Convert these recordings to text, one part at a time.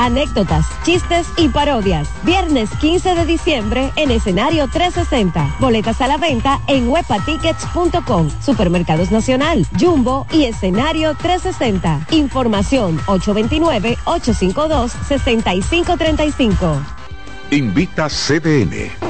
anécdotas, chistes y parodias. Viernes 15 de diciembre en escenario 360. Boletas a la venta en webatickets.com. Supermercados Nacional, Jumbo y escenario 360. Información 829-852-6535. Invita CDN.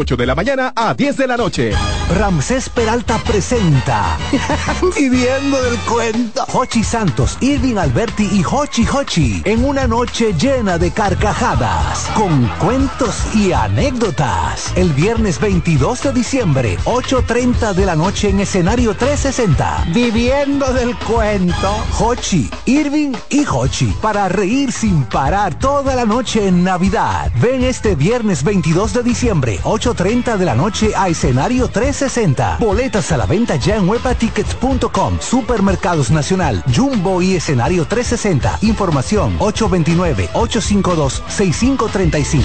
8 de la mañana a 10 de la noche. Ramsés Peralta presenta Viviendo del cuento. Hochi Santos, Irving Alberti y Hochi Hochi en una noche llena de carcajadas, con cuentos y anécdotas. El viernes 22 de diciembre, 8.30 de la noche en escenario 360. Viviendo del cuento. Hochi, Irving y Hochi para reír sin parar toda la noche en Navidad. Ven este viernes 22 de diciembre, 8 30 de la noche a escenario 360. Boletas a la venta ya en webatickets.com. Supermercados Nacional, Jumbo y escenario 360. Información 829-852-6535.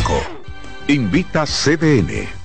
Invita CDN.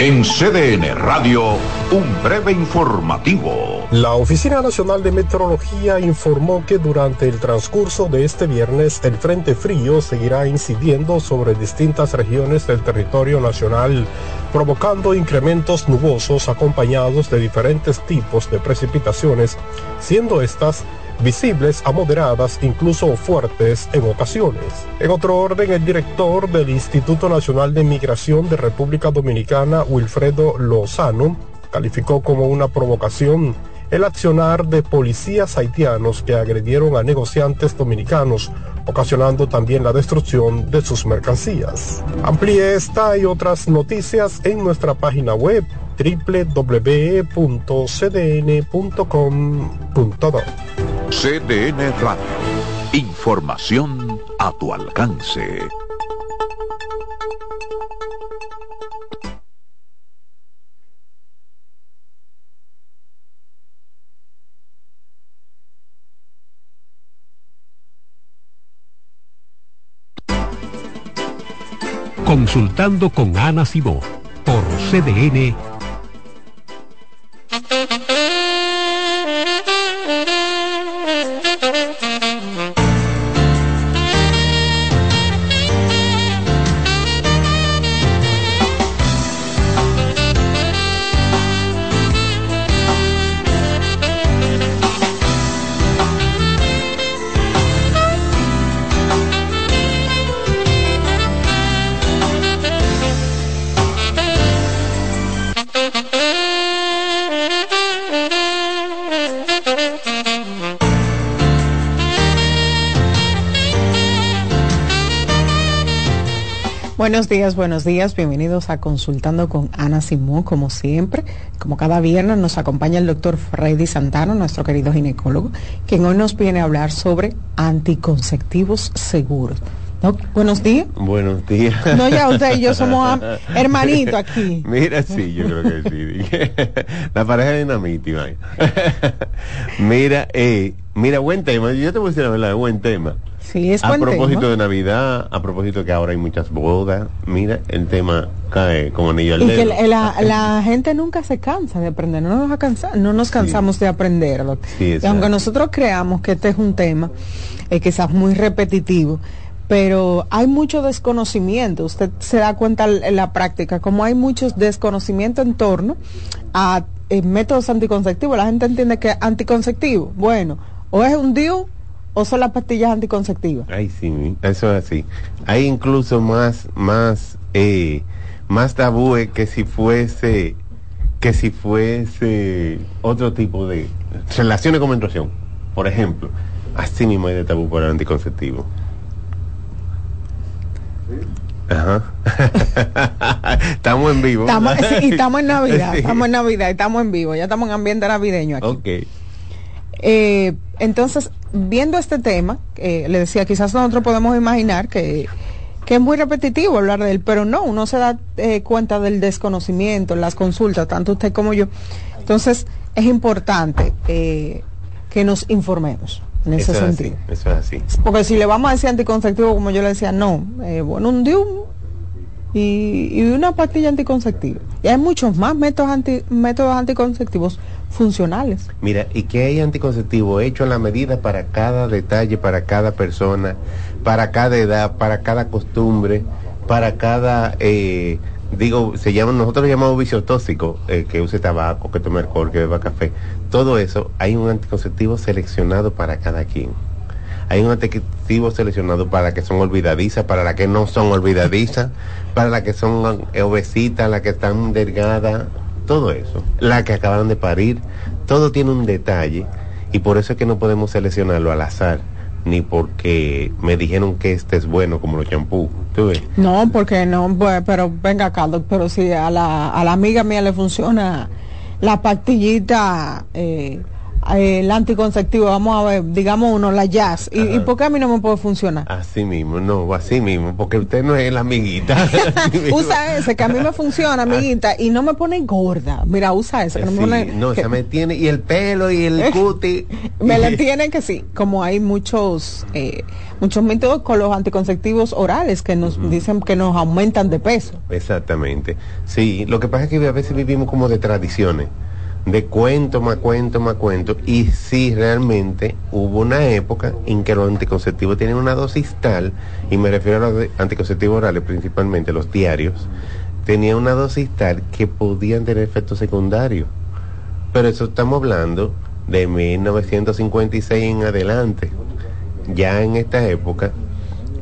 En CDN Radio, un breve informativo. La Oficina Nacional de Meteorología informó que durante el transcurso de este viernes el Frente Frío seguirá incidiendo sobre distintas regiones del territorio nacional, provocando incrementos nubosos acompañados de diferentes tipos de precipitaciones, siendo estas visibles a moderadas, incluso fuertes en ocasiones. En otro orden, el director del Instituto Nacional de Migración de República Dominicana, Wilfredo Lozano, calificó como una provocación el accionar de policías haitianos que agredieron a negociantes dominicanos, ocasionando también la destrucción de sus mercancías. Amplíe esta y otras noticias en nuestra página web www.cdn.com.do. CDN Radio. Información a tu alcance. Consultando con Ana Simó por CDN Buenos días, buenos días, bienvenidos a Consultando con Ana Simón, como siempre. Como cada viernes nos acompaña el doctor Freddy Santano, nuestro querido ginecólogo, quien hoy nos viene a hablar sobre anticonceptivos seguros. Buenos días. Buenos días. No, ya usted y yo somos hermanitos aquí. Mira, sí, yo creo que sí. La pareja de dinamita, Mira, eh, Mira, buen tema. Yo te voy a decir la verdad, buen tema. Sí, es a propósito tema. de Navidad, a propósito que ahora hay muchas bodas, mira, el tema cae como anillo al Y que dedo. la, la- la gente nunca se cansa de aprender, no nos, cansa- no nos cansamos de aprender. doc. Sí, y exacto. aunque nosotros creamos que este es un tema eh, quizás muy repetitivo, pero hay mucho desconocimiento. Usted se da cuenta en la práctica, como hay muchos desconocimiento en torno a eh, métodos anticonceptivos. La gente entiende que anticonceptivo, bueno, o es un DIU o son las pastillas anticonceptivas. Ay, sí, eso es así. Hay incluso más, más, eh, más tabúes que si fuese, que si fuese otro tipo de relaciones con menstruación. Por ejemplo, así mismo hay de tabú por el anticonceptivo. Ajá. estamos en vivo. Estamos, sí, estamos en Navidad, estamos en Navidad, y estamos en vivo, ya estamos en ambiente navideño aquí. Ok. Eh, entonces, viendo este tema, eh, le decía, quizás nosotros podemos imaginar que, que es muy repetitivo hablar de él, pero no, uno se da eh, cuenta del desconocimiento en las consultas, tanto usted como yo. Entonces, es importante eh, que nos informemos en ese Eso es sentido. así, eso es así. Porque si le vamos a decir anticonceptivo, como yo le decía, no, eh, bueno, un DIU y, y una pastilla anticonceptiva. Y hay muchos más métodos, anti, métodos anticonceptivos funcionales. Mira, y que hay anticonceptivo hecho a la medida para cada detalle, para cada persona, para cada edad, para cada costumbre, para cada, eh, digo, se llama, nosotros lo llamamos vicio tóxico, eh, que use tabaco, que tome alcohol, que beba café. Todo eso, hay un anticonceptivo seleccionado para cada quien. Hay un anticonceptivo seleccionado para que son olvidadizas, para las que no son olvidadizas, para las que son obesitas, las que están delgadas, todo eso. Las que acabaron de parir, todo tiene un detalle y por eso es que no podemos seleccionarlo al azar, ni porque me dijeron que este es bueno como los champús. ¿Tú ves? No, porque no, pero venga doc, pero si a la, a la amiga mía le funciona la pastillita, eh, el anticonceptivo, vamos a ver, digamos uno, la jazz, ¿y, ¿y por qué a mí no me puede funcionar? Así mismo, no, así mismo, porque usted no es la amiguita. Usa ese, que a mí me funciona, amiguita, y no me pone gorda. Mira, usa ese, que no me Sí, pone... no, que- esa me tiene, y el pelo y el cuti. me la tienen que sí, como hay muchos eh, muchos métodos con los anticonceptivos orales que nos dicen que nos aumentan de peso. Exactamente. Sí, lo que pasa es que a veces vivimos como de tradiciones, de cuento más cuento más cuento, y sí realmente hubo una época en que los anticonceptivos tienen una dosis tal, y me refiero a los anticonceptivos orales principalmente, los diarios, tenían una dosis tal que podían tener efectos secundarios. Pero eso estamos hablando de 1956 en adelante. Ya en esta época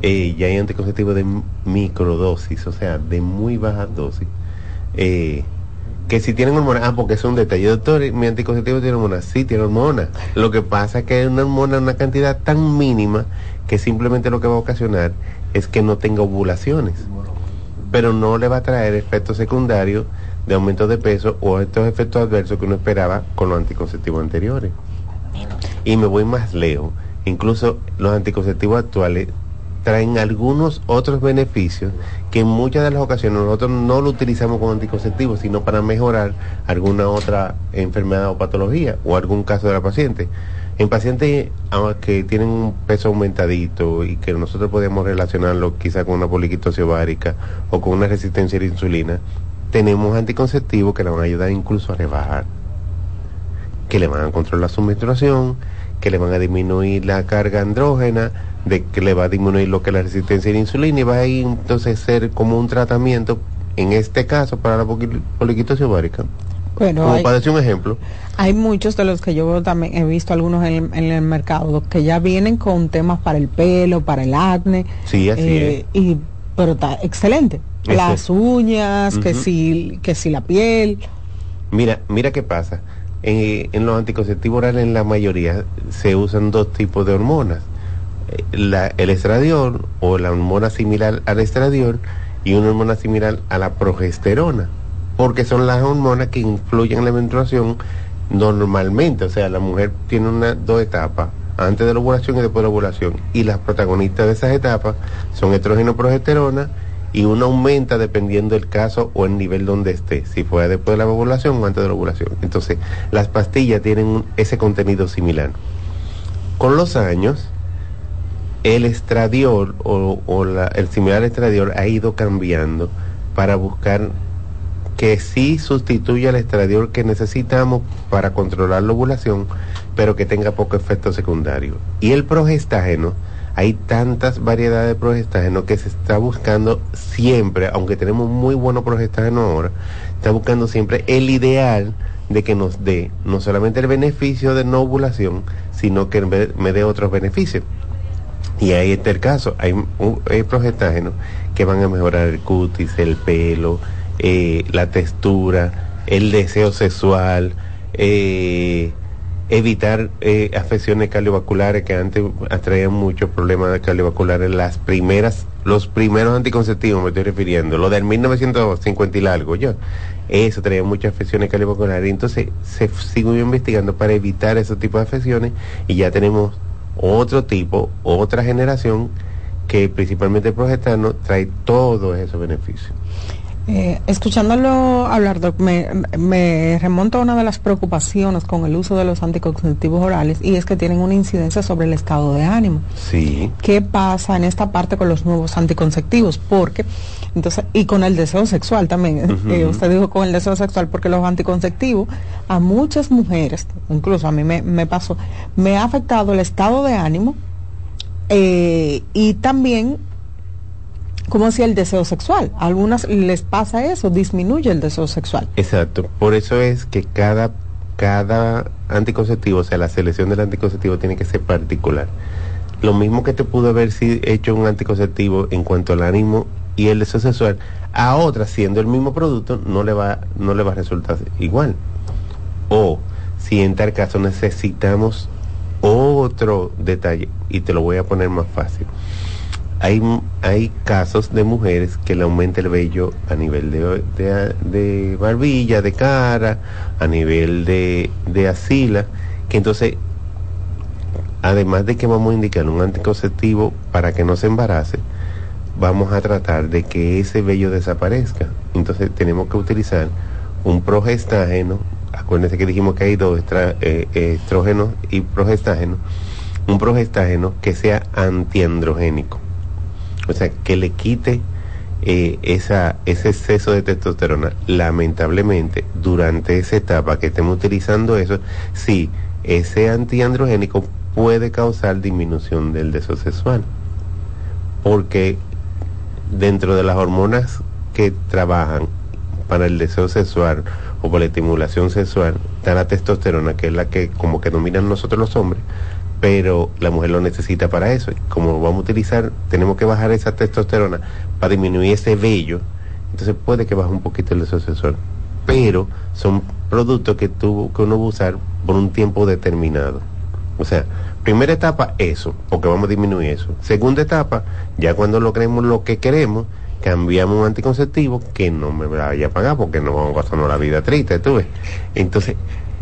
eh, ya hay anticonceptivos de microdosis, o sea, de muy baja dosis. eh, que si tienen hormonas, ah, porque es un detalle, doctor, mi anticonceptivo tiene hormonas, sí tiene hormonas. Lo que pasa es que hay una hormona, una cantidad tan mínima que simplemente lo que va a ocasionar es que no tenga ovulaciones. Pero no le va a traer efectos secundarios de aumento de peso o estos efectos adversos que uno esperaba con los anticonceptivos anteriores. Y me voy más lejos. Incluso los anticonceptivos actuales traen algunos otros beneficios que en muchas de las ocasiones nosotros no lo utilizamos como anticonceptivos, sino para mejorar alguna otra enfermedad o patología o algún caso de la paciente. En pacientes ah, que tienen un peso aumentadito y que nosotros podemos relacionarlo quizá con una poliquitosis ovárica o con una resistencia a la insulina, tenemos anticonceptivos que le van a ayudar incluso a rebajar que le van a controlar su menstruación, que le van a disminuir la carga andrógena, de que le va a disminuir lo que es la resistencia a la insulina y va a ir entonces ser como un tratamiento, en este caso para la poliquitosis ovárica. Bueno, como hay, para decir un ejemplo. hay muchos de los que yo también, he visto algunos en, el- en el mercado que ya vienen con temas para el pelo, para el acné. Sí, así eh, Y, pero está excelente. Las uñas, que si, que si la piel. Mira, mira qué pasa. En, en los anticonceptivos orales, en la mayoría, se usan dos tipos de hormonas. El estradiol o la hormona similar al estradiol y una hormona similar a la progesterona, porque son las hormonas que influyen en la menstruación normalmente. O sea, la mujer tiene una, dos etapas, antes de la ovulación y después de la ovulación. Y las protagonistas de esas etapas son estrógeno progesterona y uno aumenta dependiendo del caso o el nivel donde esté, si fue después de la ovulación o antes de la ovulación. Entonces, las pastillas tienen ese contenido similar. Con los años, el estradiol o, el similar estradiol ha ido cambiando para buscar que sí sustituya el estradiol que necesitamos para controlar la ovulación, pero que tenga poco efecto secundario. Y el progestágeno, hay tantas variedades de progestágeno que se está buscando siempre, aunque tenemos muy bueno progestágeno ahora, está buscando siempre el ideal de que nos dé no solamente el beneficio de no ovulación, sino que me dé otros beneficios. Y ahí está el caso. Hay, un- que van a mejorar el cutis, el pelo, eh, la textura, el deseo sexual, eh, evitar eh, afecciones cardiovasculares que antes atraían muchos problemas cardiovasculares. Las primeras, los primeros anticonceptivos me estoy refiriendo, lo del 1950 y largo, yo. Eso traía muchas afecciones cardiovasculares. Entonces se siguió investigando para evitar ese tipo de afecciones y ya tenemos otro tipo, otra generación que principalmente el trae todos esos beneficios. Eh, escuchándolo hablar, Doc, me, me remonto a una de las preocupaciones con el uso de los anticonceptivos orales y es que tienen una incidencia sobre el estado de ánimo. Sí. ¿Qué pasa en esta parte con los nuevos anticonceptivos? Porque, entonces, y con el deseo sexual también, eh, usted dijo con el deseo sexual, porque los anticonceptivos a muchas mujeres, incluso a mí me, me pasó, me ha afectado el estado de ánimo eh, y también como si el deseo sexual. A algunas les pasa eso, disminuye el deseo sexual. Exacto. Por eso es que cada, cada anticonceptivo, o sea, la selección del anticonceptivo tiene que ser particular. Lo mismo que te pudo haber hecho un anticonceptivo en cuanto al ánimo y el deseo sexual, a otra, siendo el mismo producto, no le va, no le va a resultar igual. O si en tal caso necesitamos otro detalle, y te lo voy a poner más fácil. Hay, casos de mujeres que le aumenta el vello a nivel de, barbilla, de cara, a nivel de, de axila, que entonces, además de que vamos a indicar un anticonceptivo para que no se embarace, vamos a tratar de que ese vello desaparezca. Entonces tenemos que utilizar un progestágeno, acuérdense que dijimos que hay dos eh, estrógenos y progestágenos, un progestágeno que sea antiandrogénico, o sea, que le quite eh, esa, ese exceso de testosterona. Lamentablemente, durante esa etapa que estemos utilizando eso, sí, ese antiandrogénico puede causar disminución del deseo sexual, porque dentro de las hormonas que trabajan para el deseo sexual o por la estimulación sexual está la testosterona, que es la que como que dominan nosotros los hombres, pero la mujer lo necesita para eso. Como vamos a utilizar, tenemos que bajar esa testosterona para disminuir ese vello, entonces puede que baje un poquito el sexual. Pero son productos que, tú, que uno usar por un tiempo determinado. O sea, primera etapa, eso, porque vamos a disminuir eso. Segunda etapa, ya cuando logremos lo que queremos, cambiamos un anticonceptivo que no me vaya a pagar porque no vamos a pasarnos la vida triste, tú ves. Entonces,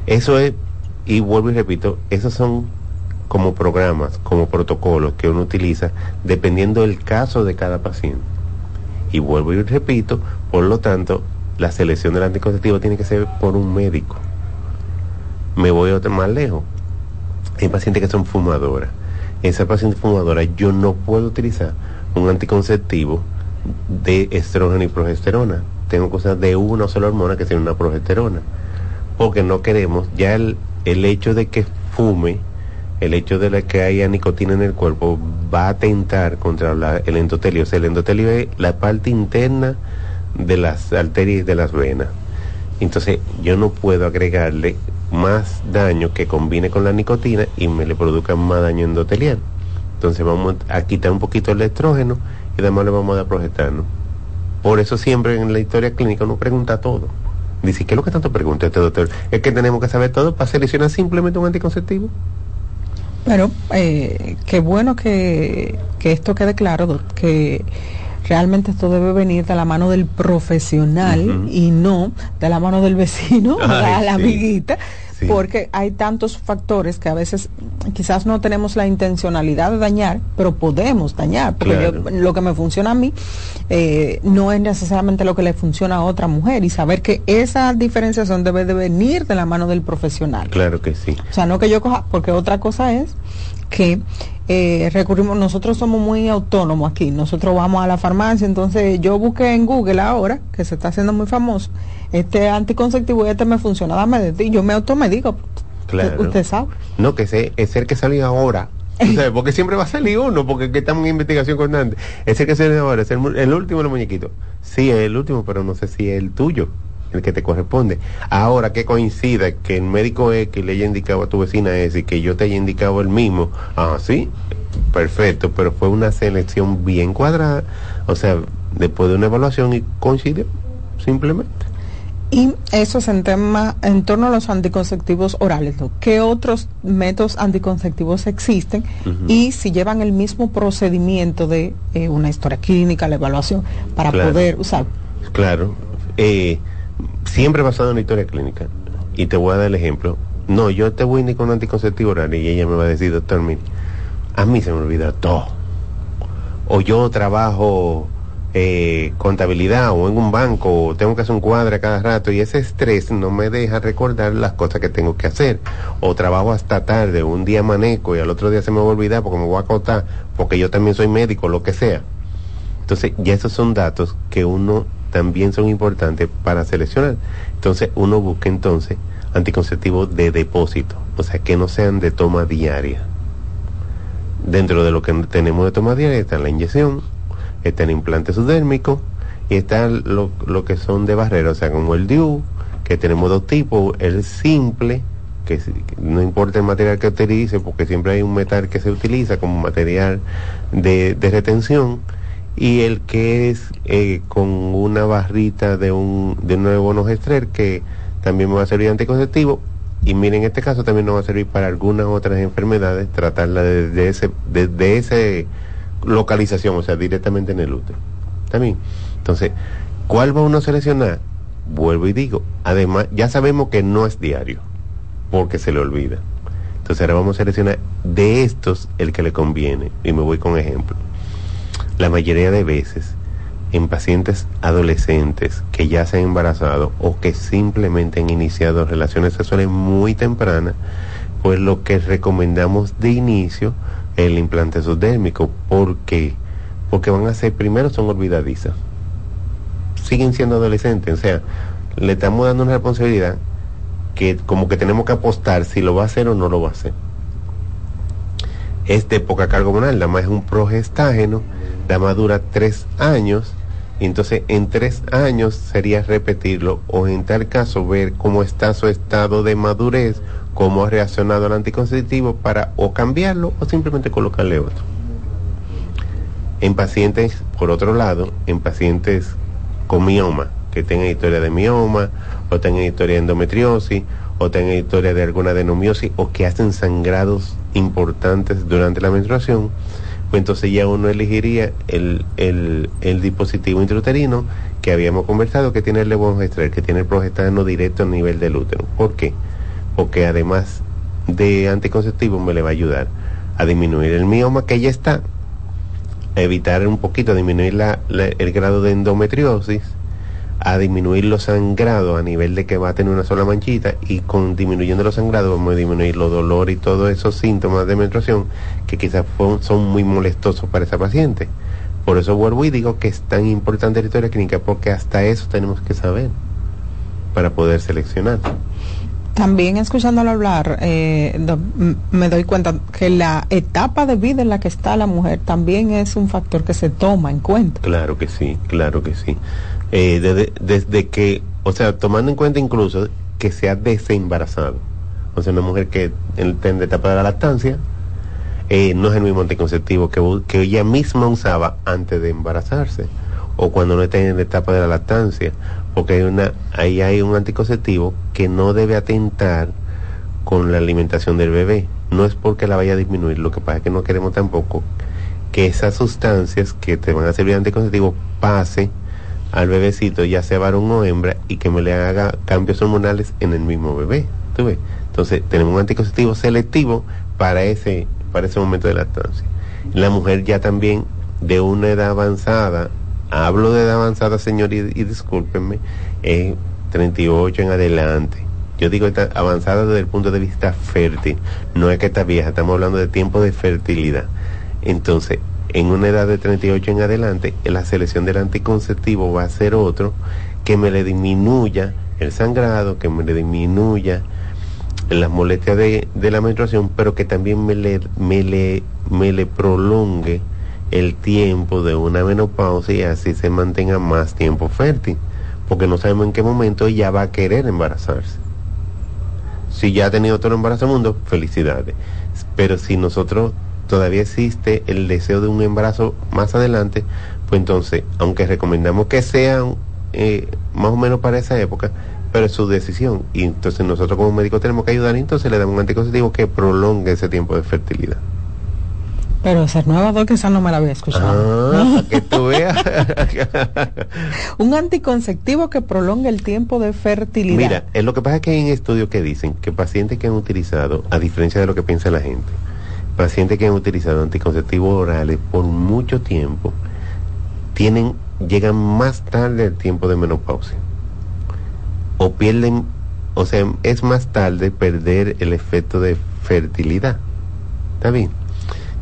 eso es, y vuelvo y repito, esos son como programas, como protocolos que uno utiliza dependiendo del caso de cada paciente. Y vuelvo y repito, por lo tanto, la selección del anticonceptivo tiene que ser por un médico. Me voy otro más lejos. Hay pacientes que son fumadoras. Esa paciente fumadora, yo no puedo utilizar un anticonceptivo de estrógeno y progesterona. Tengo usar de una sola hormona que tiene una progesterona. Porque no queremos, ya el hecho de que fume, el hecho de que haya nicotina en el cuerpo, va a atentar contra el endotelio. O sea, el endotelio es la parte interna de las arterias de las venas. Entonces, yo no puedo agregarle más daño que combine con la nicotina y me le produzca más daño endotelial. Entonces, vamos a quitar un poquito el estrógeno y además le vamos a dar. Por eso siempre en la historia clínica uno pregunta todo. Dice, ¿qué es lo que tanto pregunta este doctor? Es que tenemos que saber todo para seleccionar simplemente un anticonceptivo. Pero eh, qué bueno que, que esto quede claro, que realmente esto debe venir de la mano del profesional y no de la mano del vecino, Ay, ¿verdad? la sí. amiguita, Sí. porque hay tantos factores que a veces quizás no tenemos la intencionalidad de dañar, pero podemos dañar, porque Claro. yo- lo que me funciona a mí eh, no es necesariamente lo que le funciona a otra mujer y saber que esa diferenciación debe de venir de la mano del profesional. Claro que sí. O sea, no que yo coja, porque otra cosa es que eh, recurrimos, nosotros somos muy autónomos aquí, nosotros vamos a la farmacia, entonces yo busqué en Google ahora, que se está haciendo muy famoso, este anticonceptivo y este me funciona, ti, yo me automedico, Claro. usted sabe. No, que ese, es el que salió ahora. Sabes, porque siempre va a salir uno, porque estamos en investigación constante. Es el que sale ahora, es el, el último de los muñequitos. Sí, es el último, pero no sé si es el tuyo, el que te corresponde. Ahora que coincida que el médico X le haya indicado a tu vecina ese y que yo te haya indicado el mismo, ah, sí, perfecto, pero fue una selección bien cuadrada, o sea, después de una evaluación y coincidió, simplemente. Y eso es en tema, en torno a los anticonceptivos orales, ¿no? ¿Qué otros métodos anticonceptivos existen? Y si llevan el mismo procedimiento de eh, una historia clínica, la evaluación, para Claro. poder usar. Claro, eh, siempre basado en la historia clínica. Y te voy a dar el ejemplo. No, yo te voy a indicar un anticonceptivo oral y ella me va a decir, doctor, mire, a mí se me olvida todo. O yo trabajo eh, contabilidad o en un banco, o tengo que hacer un cuadro cada rato y ese estrés no me deja recordar las cosas que tengo que hacer. O trabajo hasta tarde, un día maneco y al otro día se me va a olvidar porque me voy a acotar, porque yo también soy médico, lo que sea. Entonces, ya esos son datos que uno también son importantes para seleccionar. Entonces, uno busca entonces anticonceptivos de depósito, o sea, que no sean de toma diaria. Dentro de lo que tenemos de toma diaria está la inyección, está el implante subdérmico y está lo, lo que son de barrera, o sea, como el DIU, que tenemos dos tipos, el simple, que, no importa el material que utilice, porque siempre hay un metal que se utiliza como material de, de retención, y el que es eh, con una barrita de un, de un nuevo gestrer que también me va a servir anticonceptivo, y miren, en este caso también nos va a servir para algunas otras enfermedades, tratarla desde ese, desde ese localización, o sea, directamente en el útero. También. Entonces, ¿cuál va uno a seleccionar? Vuelvo y digo, además, ya sabemos que no es diario, porque se le olvida. Entonces ahora vamos a seleccionar de estos el que le conviene. Y me voy con ejemplo. La mayoría de veces, en pacientes adolescentes que ya se han embarazado o que simplemente han iniciado relaciones sexuales muy tempranas, pues lo que recomendamos de inicio el implante subdérmico. ¿Por qué? Porque van a ser, primero son olvidadizas. Siguen siendo adolescentes, o sea, le estamos dando una responsabilidad que como que tenemos que apostar si lo va a hacer o no lo va a hacer. Es de poca carga hormonal, la más es un progestágeno, la más dura tres años, y entonces en tres años sería repetirlo o en tal caso ver cómo está su estado de madurez, cómo ha reaccionado al anticonceptivo para o cambiarlo o simplemente colocarle otro. En pacientes, por otro lado, en pacientes con mioma, que tengan historia de mioma, o tengan historia de endometriosis, o tengan historia de alguna adenomiosis, o que hacen sangrados importantes durante la menstruación, pues entonces ya uno elegiría el, el, el dispositivo intrauterino que habíamos conversado, que tiene el levonorgestrel, que tiene el progestano directo a nivel del útero. ¿Por qué? Porque además de anticonceptivo me le va a ayudar a disminuir el mioma que ya está, a evitar un poquito, a disminuir la- el grado de endometriosis, a disminuir los sangrados a nivel de que va a tener una sola manchita y con disminuyendo los sangrados vamos a disminuir los dolores y todos esos síntomas de menstruación que quizás son muy molestosos para esa paciente. Por eso vuelvo y digo que es tan importante la historia clínica porque hasta eso tenemos que saber para poder seleccionar. También escuchándolo hablar, eh, me doy cuenta que la etapa de vida en la que está la mujer también es un factor que se toma en cuenta. Claro que sí, claro que sí. Eh, desde, desde que, o sea, tomando en cuenta incluso que se ha desembarazado. O sea, una mujer que en la etapa de la lactancia, eh, no es el mismo anticonceptivo que, que ella misma usaba antes de embarazarse o cuando no está en la etapa de la lactancia, porque hay una, ahí hay un anticonceptivo que no debe atentar con la alimentación del bebé. No es porque la vaya a disminuir, lo que pasa es que no queremos tampoco que esas sustancias que te van a servir de anticonceptivo pase al bebecito, ya sea varón o hembra, y que me le haga cambios hormonales en el mismo bebé. ¿Tú ves? Entonces, tenemos un anticonceptivo selectivo para ese, para ese momento de lactancia. La mujer ya también de una edad avanzada, hablo de edad avanzada, señor, y, discúlpenme, es 38 en adelante. yo digo está avanzada desde el punto de vista fértil, no es que está vieja, estamos hablando de tiempo de fertilidad. Entonces, en una edad de 38 en adelante, la selección del anticonceptivo va a ser otro que me le disminuya el sangrado, que me le disminuya las molestias de, de la menstruación, pero que también me le, me le prolongue el tiempo de una menopausia y así se mantenga más tiempo fértil, porque no sabemos en qué momento ella va a querer embarazarse. Si ya ha tenido el embarazo mundo, felicidades. Pero si nosotros todavía existe el deseo de un embarazo más adelante, pues entonces, aunque recomendamos que sean eh, más o menos para esa época, pero es su decisión. Y entonces nosotros como médicos tenemos que ayudar y entonces le damos un anticonceptivo que prolongue ese tiempo de fertilidad. Pero esa nueva doc, esa no me la había escuchado. Ah, que tú veas. un anticonceptivo que prolongue el tiempo de fertilidad. Mira, es lo que pasa es que hay estudios que dicen que pacientes que han utilizado, a diferencia de lo que piensa la gente, pacientes que han utilizado anticonceptivos orales por mucho tiempo, tienen, llegan más tarde al tiempo de menopausia. O pierden, o sea, es más tarde perder el efecto de fertilidad. ¿Está bien?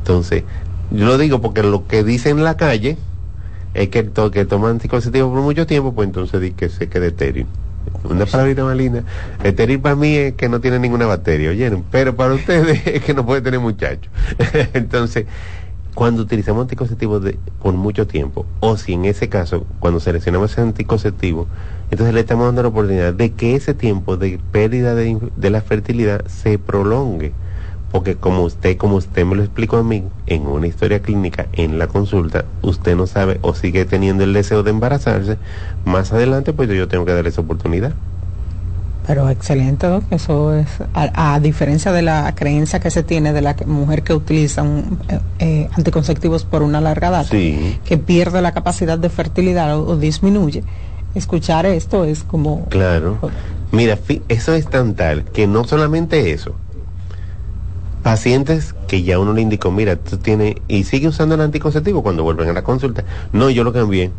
Entonces, yo lo digo porque lo que dice en la calle es que el to que toma anticonceptivo por mucho tiempo, pues entonces di que se quede estéril. Una palabrita más linda. Estéril para mí es que no tiene ninguna bacteria, oyeron, pero para ustedes es que no puede tener muchachos. entonces, cuando utilizamos anticonceptivos de, por mucho tiempo, o si en ese caso, cuando seleccionamos ese anticonceptivo, entonces le estamos dando la oportunidad de que ese tiempo de pérdida de, de la fertilidad se prolongue porque como usted, como usted me lo explicó a mí, en una historia clínica, en la consulta, usted no sabe o sigue teniendo el deseo de embarazarse, más adelante pues yo tengo que darle esa oportunidad. Pero excelente, Doc. Eso es, a, diferencia de la creencia que se tiene de la mujer que utiliza un, eh, eh, anticonceptivos por una larga edad, que pierde la capacidad de fertilidad o, disminuye, escuchar esto es como... Claro. Mira, eso es tan tal que no solamente eso, pacientes que ya uno le indicó, mira, tú tienes, y sigue usando el anticonceptivo cuando vuelven a la consulta. No, yo lo cambié.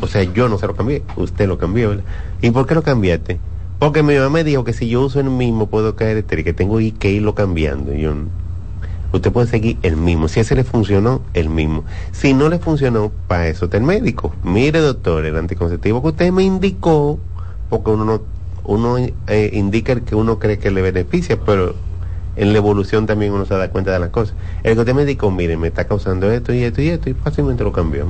O sea, yo no se lo cambié, usted lo cambió. ¿verdad? ¿Y por qué lo cambiaste? Porque mi mamá me dijo que si yo uso el mismo puedo caer estéril, que tengo que irlo cambiando. Yo, usted puede seguir el mismo. Si ese le funcionó, el mismo. Si no le funcionó, para eso está el médico. Mire, doctor, el anticonceptivo que usted me indicó, porque uno no, uno eh, indica el que uno cree que le beneficia, pero en la evolución también uno se da cuenta de las cosas. El que usted me dijo, mire, me está causando esto y esto y esto, y fácilmente lo cambió.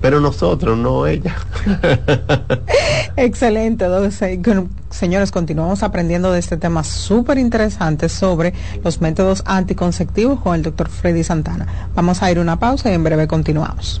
Pero nosotros, no ella. Excelente, señores, continuamos aprendiendo de este tema súper interesante sobre los métodos anticonceptivos con el doctor Freddy Santana. Vamos a ir una pausa y en breve continuamos.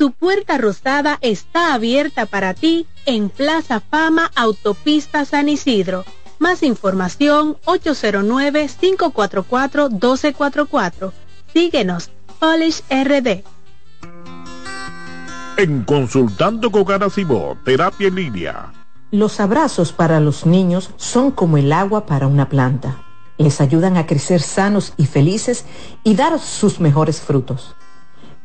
su puerta rosada está abierta para ti en Plaza Fama Autopista San Isidro. Más información 809-544-1244. Síguenos, Polish RD. En Consultando con Garacimo, Terapia en Línea. Los abrazos para los niños son como el agua para una planta. Les ayudan a crecer sanos y felices y dar sus mejores frutos.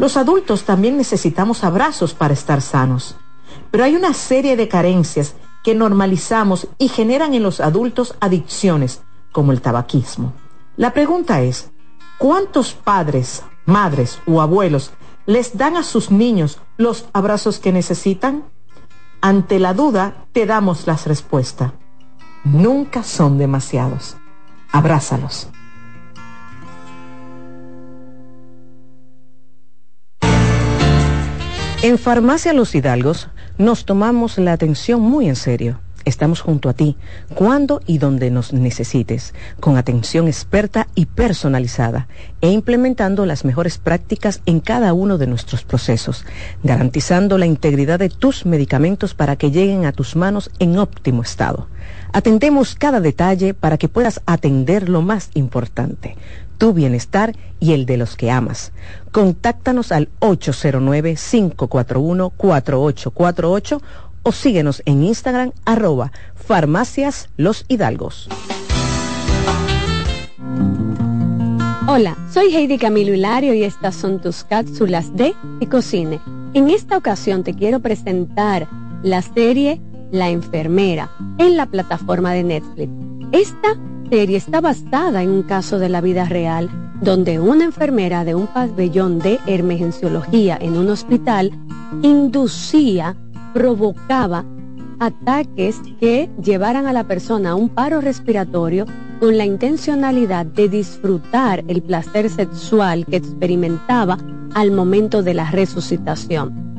Los adultos también necesitamos abrazos para estar sanos, pero hay una serie de carencias que normalizamos y generan en los adultos adicciones, como el tabaquismo. La pregunta es, ¿cuántos padres, madres o abuelos les dan a sus niños los abrazos que necesitan? Ante la duda, te damos las respuestas. Nunca son demasiados. Abrázalos. En Farmacia Los Hidalgos nos tomamos la atención muy en serio. Estamos junto a ti, cuando y donde nos necesites, con atención experta y personalizada, e implementando las mejores prácticas en cada uno de nuestros procesos, garantizando la integridad de tus medicamentos para que lleguen a tus manos en óptimo estado. Atendemos cada detalle para que puedas atender lo más importante, tu bienestar y el de los que amas. Contáctanos al 809-541-4848 o síguenos en Instagram arroba farmacias los hidalgos. Hola, soy Heidi Camilo Hilario y estas son tus cápsulas de Ecocine. En esta ocasión te quiero presentar la serie La enfermera en la plataforma de Netflix. Esta serie está basada en un caso de la vida real donde una enfermera de un pabellón de emergenciología en un hospital inducía provocaba ataques que llevaran a la persona a un paro respiratorio con la intencionalidad de disfrutar el placer sexual que experimentaba al momento de la resucitación.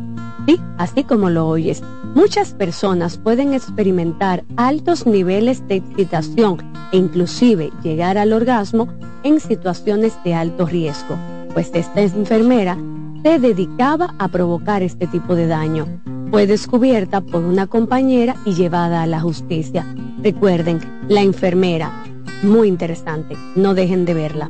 Sí, así como lo oyes, muchas personas pueden experimentar altos niveles de excitación e inclusive llegar al orgasmo en situaciones de alto riesgo, pues esta enfermera se dedicaba a provocar este tipo de daño fue descubierta por una compañera y llevada a la justicia. Recuerden, la enfermera, muy interesante, no dejen de verla.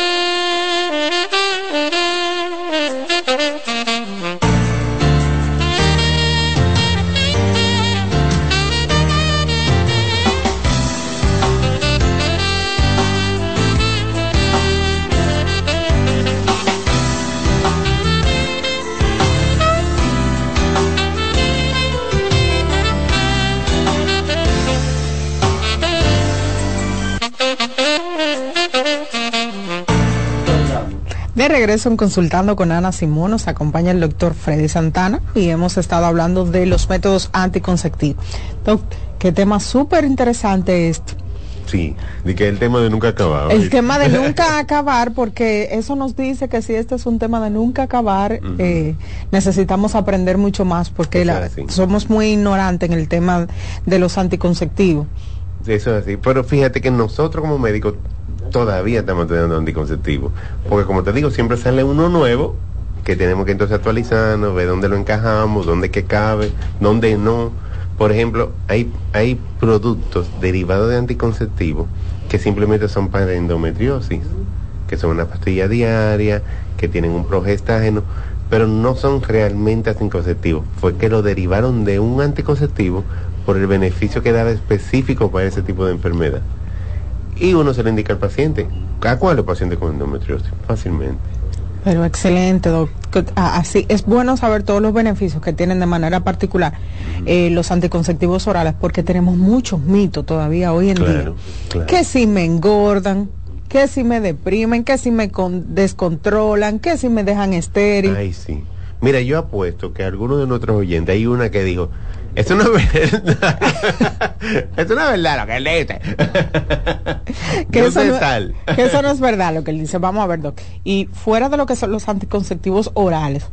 Regreso en Consultando con Ana Simón nos acompaña el doctor Freddy Santana y hemos estado hablando de los métodos anticonceptivos. Doctor, qué tema súper interesante esto. Sí, de que el tema de nunca acabar. El tema de nunca acabar, porque eso nos dice que si este es un tema de nunca acabar, eh, necesitamos aprender mucho más, porque la, somos muy ignorantes en el tema de los anticonceptivos. Eso es así, pero fíjate que nosotros como médicos todavía estamos teniendo anticonceptivos. Porque como te digo, siempre sale uno nuevo que tenemos que entonces actualizarnos, ver dónde lo encajamos, dónde que cabe, dónde no. Por ejemplo, hay, hay productos derivados de anticonceptivos que simplemente son para endometriosis, que son una pastilla diaria, que tienen un progestágeno, pero no son realmente anticonceptivos. Fue que lo derivaron de un anticonceptivo por el beneficio que daba específico para ese tipo de enfermedad y uno se le indica al paciente. ¿A cuál es el paciente con endometriosis? Fácilmente. Pero excelente, doctor. Ah, así es bueno saber todos los beneficios que tienen de manera particular eh, los anticonceptivos orales, porque tenemos muchos mitos todavía hoy en día. Que si me engordan, que si me deprimen, que si me descontrolan, que si me dejan estéril. Ay, sí. Mira, yo apuesto que algunos de nuestros oyentes, hay una que dijo, eso no es verdad. eso no es verdad lo que él dice. que, eso no, tal. que eso no es verdad lo que él dice. Vamos a ver, Doc. Y fuera de lo que son los anticonceptivos orales,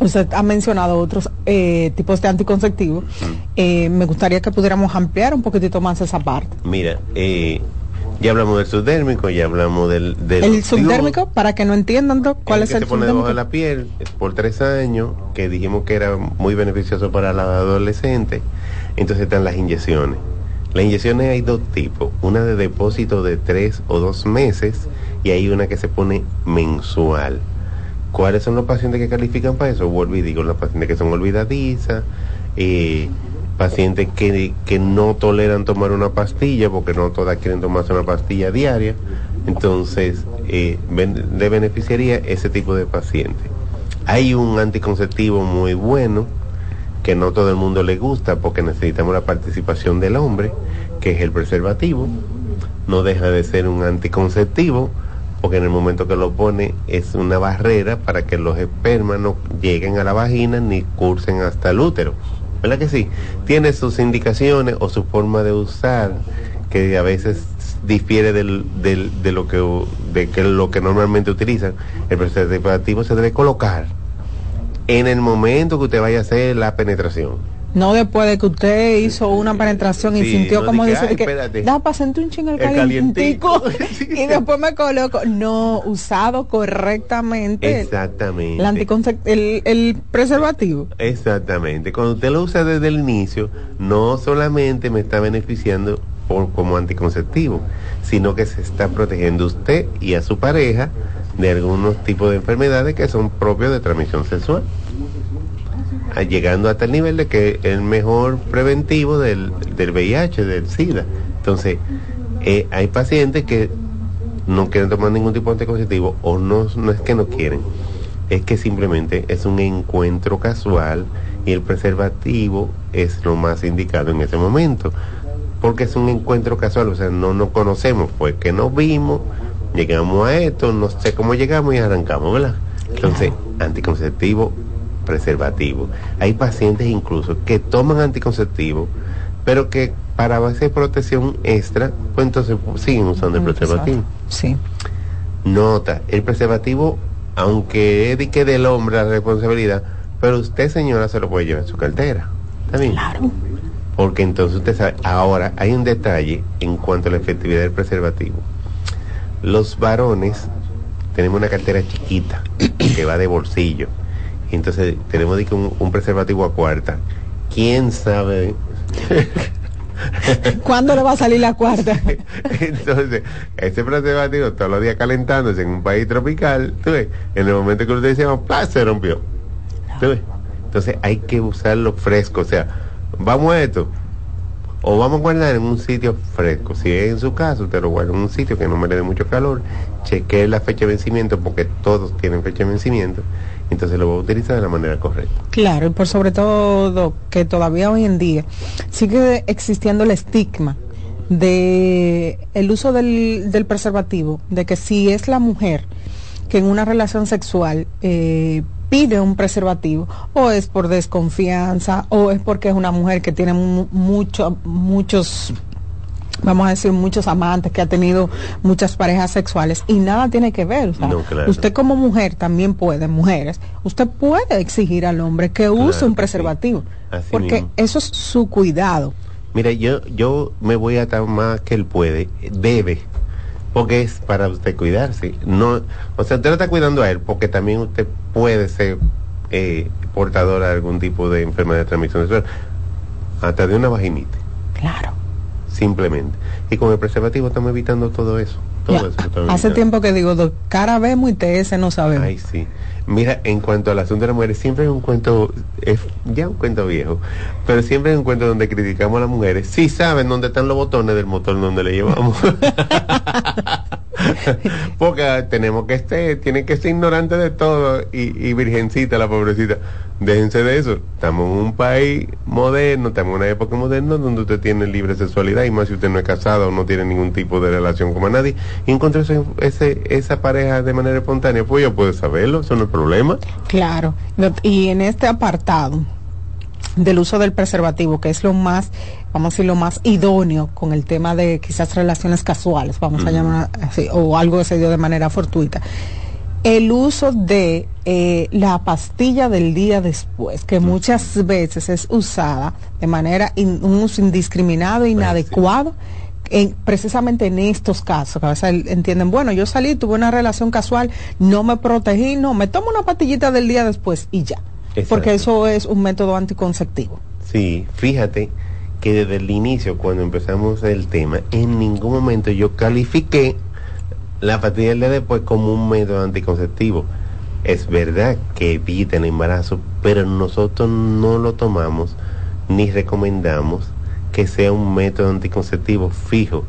usted ha mencionado otros eh, tipos de anticonceptivos. Eh, me gustaría que pudiéramos ampliar un poquitito más esa parte. Mira, eh, ya hablamos del subdérmico, ya hablamos del... del el subdérmico, para que no entiendan, ¿cuál es que el se pone debajo de la piel eh, por tres años, que dijimos que era muy beneficioso para la adolescente. Entonces están las inyecciones. Las inyecciones hay dos tipos, una de depósito de tres o dos meses y hay una que se pone mensual. ¿Cuáles son los pacientes que califican para eso? Vuelvo y digo, los pacientes que son olvidadizas, eh, pacientes que, que no toleran tomar una pastilla, porque no todas quieren tomarse una pastilla diaria, entonces eh, le beneficiaría ese tipo de paciente. Hay un anticonceptivo muy bueno, que no todo el mundo le gusta, porque necesitamos la participación del hombre, que es el preservativo. No deja de ser un anticonceptivo, porque en el momento que lo pone es una barrera para que los espermas no lleguen a la vagina ni cursen hasta el útero. ¿Verdad que sí? Tiene sus indicaciones o su forma de usar, que a veces difiere del, de lo que de lo que normalmente utilizan. El preservativo se debe colocar en el momento que usted vaya a hacer la penetración. No después de que usted hizo una penetración y sintió no como dice, "Ay, de que, espérate". da para sentir un ching el, El calientico y después me coloco. No, usado correctamente Exactamente. el, el, el preservativo. Exactamente. Cuando usted lo usa desde el inicio, no solamente me está beneficiando por, como anticonceptivo, sino que se está protegiendo usted y a su pareja de algunos tipos de enfermedades que son propios de transmisión sexual. Llegando hasta el nivel de que el mejor preventivo del, del VIH, del SIDA. Entonces, eh, hay pacientes que no quieren tomar ningún tipo de anticonceptivo o no, no es que no quieren, es que simplemente es un encuentro casual y el preservativo es lo más indicado en ese momento. Porque es un encuentro casual, o sea, no nos conocemos, pues que nos vimos, llegamos a esto, no sé cómo llegamos y arrancamos, ¿verdad? Entonces, anticonceptivo, preservativo. Hay pacientes incluso que toman anticonceptivo, pero que para esa protección extra, pues entonces siguen usando el preservativo. Sí. Nota, el preservativo, aunque es de que del hombre la responsabilidad, pero usted señora se lo puede llevar en su cartera. ¿Está bien? Claro. Porque entonces usted sabe, ahora hay un detalle en cuanto a la efectividad del preservativo. Los varones tenemos una cartera chiquita que va de bolsillo. Y entonces tenemos de que un, un preservativo a cuarta. ¿Quién sabe? ¿Cuándo le va a salir la cuarta? Entonces, ese preservativo todos los días calentándose en un país tropical, ¿tú ves? En el momento que usted decía, ¡plá! se rompió. ¿Tú ves? Entonces hay que usarlo fresco, o sea, vamos a esto, o vamos a guardar en un sitio fresco. Si es en su caso, usted lo guarda en un sitio que no me le dé mucho calor, chequee la fecha de vencimiento, porque todos tienen fecha de vencimiento, entonces lo va a utilizar de la manera correcta. Claro, y por sobre todo que todavía hoy en día sigue existiendo el estigma de el uso del, del preservativo, de que si es la mujer que en una relación sexual eh, pide un preservativo, o es por desconfianza, o es porque es una mujer que tiene mu- mucho, muchos vamos a decir muchos amantes que ha tenido muchas parejas sexuales y nada tiene que ver o sea, No, claro. usted como mujer también puede mujeres usted puede exigir al hombre que use un preservativo Así porque mismo. eso es su cuidado Mira, yo, yo me voy a dar más que él puede, debe, porque es para usted cuidarse. No, o sea, usted lo está cuidando a él porque también usted puede ser eh, portador de algún tipo de enfermedad de transmisión sexual, hasta de una vaginite. Claro. Simplemente. Y con el preservativo estamos evitando todo eso. Todo Ya, eso hace tiempo que digo "Do- cara vemos y TS no sabemos Ay, sí. Mira, en cuanto al asunto de las mujeres, siempre es un cuento, es ya un cuento viejo, pero siempre es un cuento donde criticamos a las mujeres. Sí saben dónde están los botones del motor donde le llevamos. Porque tenemos que estar, tiene que ser ignorante de todo y, y virgencita, la pobrecita. Déjense de eso. Estamos en un país moderno, estamos en una época moderna donde usted tiene libre sexualidad y más si usted no es casado o no tiene ningún tipo de relación con nadie. Y encontró ese- esa pareja de manera espontánea, pues yo puedo saberlo, eso no es problema. Claro, y en este apartado del uso del preservativo, que es lo más, vamos a decir, lo más idóneo con el tema de quizás relaciones casuales, vamos a llamar así, o algo que se dio de manera fortuita. El uso de eh, la pastilla del día después, que muchas veces es usada de manera, in- un uso indiscriminado, inadecuado, en- precisamente en estos casos, que a veces entienden, bueno, yo salí, tuve una relación casual, no me protegí, no, me tomo una pastillita del día después y ya. Exacto. Porque eso es un método anticonceptivo. Sí, fíjate que desde el inicio, cuando empezamos el tema, en ningún momento yo califiqué la pastilla del día después como un método anticonceptivo. Es verdad que evita el embarazo, pero nosotros no lo tomamos ni recomendamos que sea un método anticonceptivo fijo.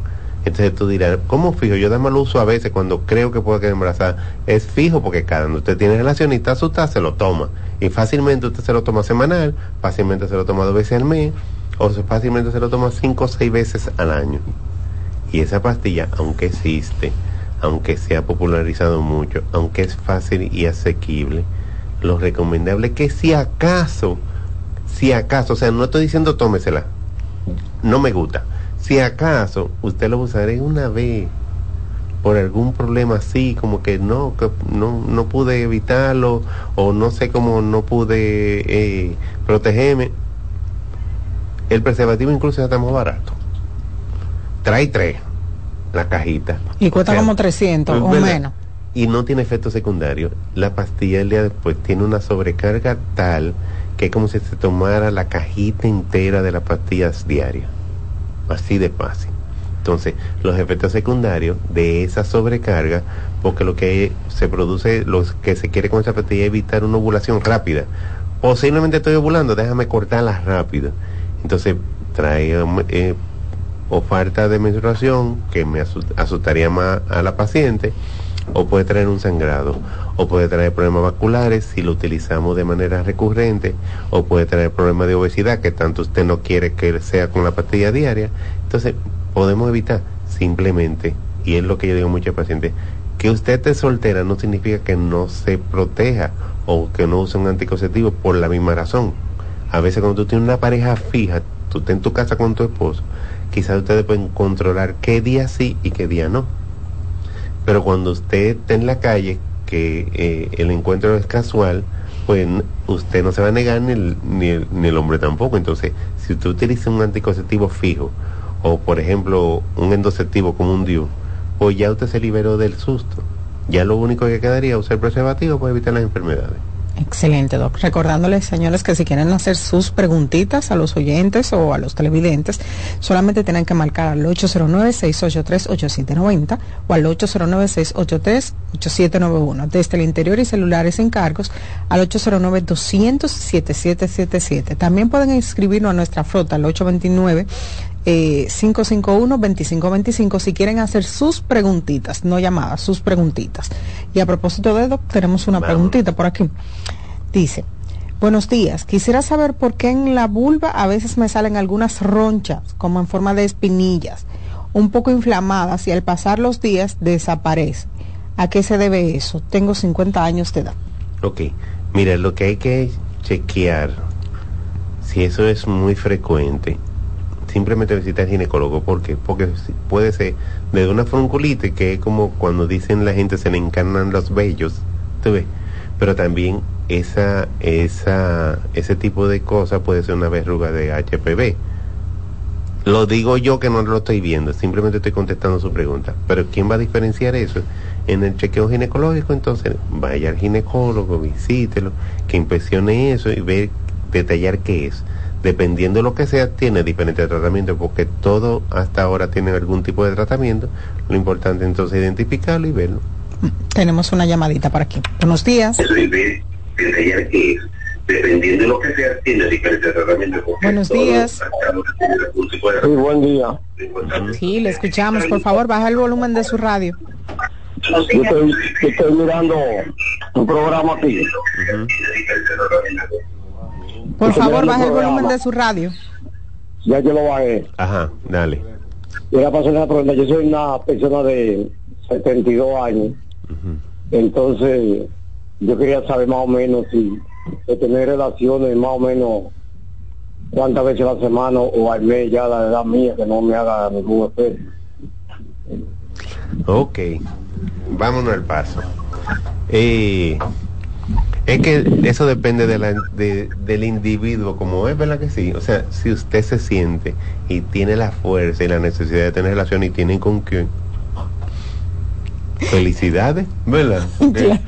Entonces tú dirás, ¿cómo fijo? Yo además lo uso a veces cuando creo que puedo quedar embarazada. Es fijo porque cada vez usted tiene relación y está asustada, se lo toma. Y fácilmente usted se lo toma semanal, fácilmente se lo toma dos veces al mes, o fácilmente se lo toma cinco o seis veces al año. Y esa pastilla, aunque existe, aunque se ha popularizado mucho, aunque es fácil y asequible, lo recomendable es que si acaso, si acaso, o sea, no estoy diciendo tómesela, no me gusta. Si acaso usted lo usará una vez por algún problema así, como que no, que no, no pude evitarlo o no sé cómo no pude eh, protegerme, el preservativo incluso está más barato. Trae tres, la cajita. Y cuesta O sea, como 300 o menos. Y no tiene efecto secundario. La pastilla del día después tiene una sobrecarga tal que es como si se tomara la cajita entera de las pastillas diarias. Así de fácil. Entonces, los efectos secundarios de esa sobrecarga, porque lo que se produce, lo que se quiere con esa pastilla es evitar una ovulación rápida. Posiblemente estoy ovulando, déjame cortarla rápido. Entonces, trae eh, o falta de menstruación, que me asu- asustaría más a la paciente, o puede traer un sangrado, o puede traer problemas vasculares si lo utilizamos de manera recurrente, o puede traer problemas de obesidad, que tanto usted no quiere que sea con la pastilla diaria. Entonces, podemos evitar simplemente, y es lo que yo digo a muchos pacientes, que usted esté soltera no significa que no se proteja o que no use un anticonceptivo por la misma razón. A veces cuando tú tienes una pareja fija, tú estás en tu casa con tu esposo, quizás ustedes pueden controlar qué día sí y qué día no. Pero cuando usted está en la calle, que eh, el encuentro es casual, pues usted no se va a negar ni el, ni el, ni el hombre tampoco. Entonces, si usted utiliza un anticonceptivo fijo, o por ejemplo un endoceptivo como un DIU, pues ya usted se liberó del susto. Ya lo único que quedaría es usar preservativo para evitar las enfermedades. Excelente, Doc. Recordándoles, señores, que si quieren hacer sus preguntitas a los oyentes o a los televidentes, solamente tienen que marcar al 809-683-8790 o al 809-683-8791. Desde el interior y celulares sin cargos al 809-200-7777. También pueden inscribirnos a nuestra flota al 829 eh, 551-2525 si quieren hacer sus preguntitas, no llamadas, sus preguntitas. Y a propósito de Doc, tenemos una preguntita por aquí. Dice, buenos días, quisiera saber por qué en la vulva a veces me salen algunas ronchas, como en forma de espinillas, un poco inflamadas y al pasar los días desaparece. ¿A qué se debe eso? Tengo 50 años de edad. Ok, mira, lo que hay que chequear, si eso es muy frecuente, simplemente visita al ginecólogo. ¿Por qué? Porque puede ser de una fronculitis, que es como cuando dicen la gente se le encarnan los vellos, ¿tú ves? Pero también esa, esa, ese tipo de cosas puede ser una verruga de HPV. Lo digo yo que no lo estoy viendo, simplemente estoy contestando su pregunta. Pero ¿quién va a diferenciar eso? En el chequeo ginecológico, entonces vaya al ginecólogo, visítelo, que inspeccione eso y ve, detallar qué es. Dependiendo de lo que sea, tiene diferentes tratamientos, porque todo hasta ahora tiene algún tipo de tratamiento. Lo importante entonces es identificarlo y verlo. Tenemos una llamadita por aquí. Buenos días. Dependiendo de lo que sea, tiene diferentes tratamientos. porque Buenos días. Sí, buen día. Sí, le escuchamos. Por favor, baja el volumen de su radio. Yo estoy, yo estoy mirando un programa aquí. Por favor, baje el volumen de su radio. Ya yo lo bajé. Ajá, dale. Yo la pasé una pregunta. Yo soy una persona de 72 años. Entonces, yo quería saber más o menos si de tener relaciones más o menos cuántas veces a la semana o al mes ya la edad mía que no me haga ningún efecto. Ok, vámonos al paso. Eh, es que eso depende de la- de- del individuo, como es, ¿verdad que sí? O sea, si usted se siente y tiene la fuerza y la necesidad de tener relación y tiene con quién, felicidades, ¿verdad? Porque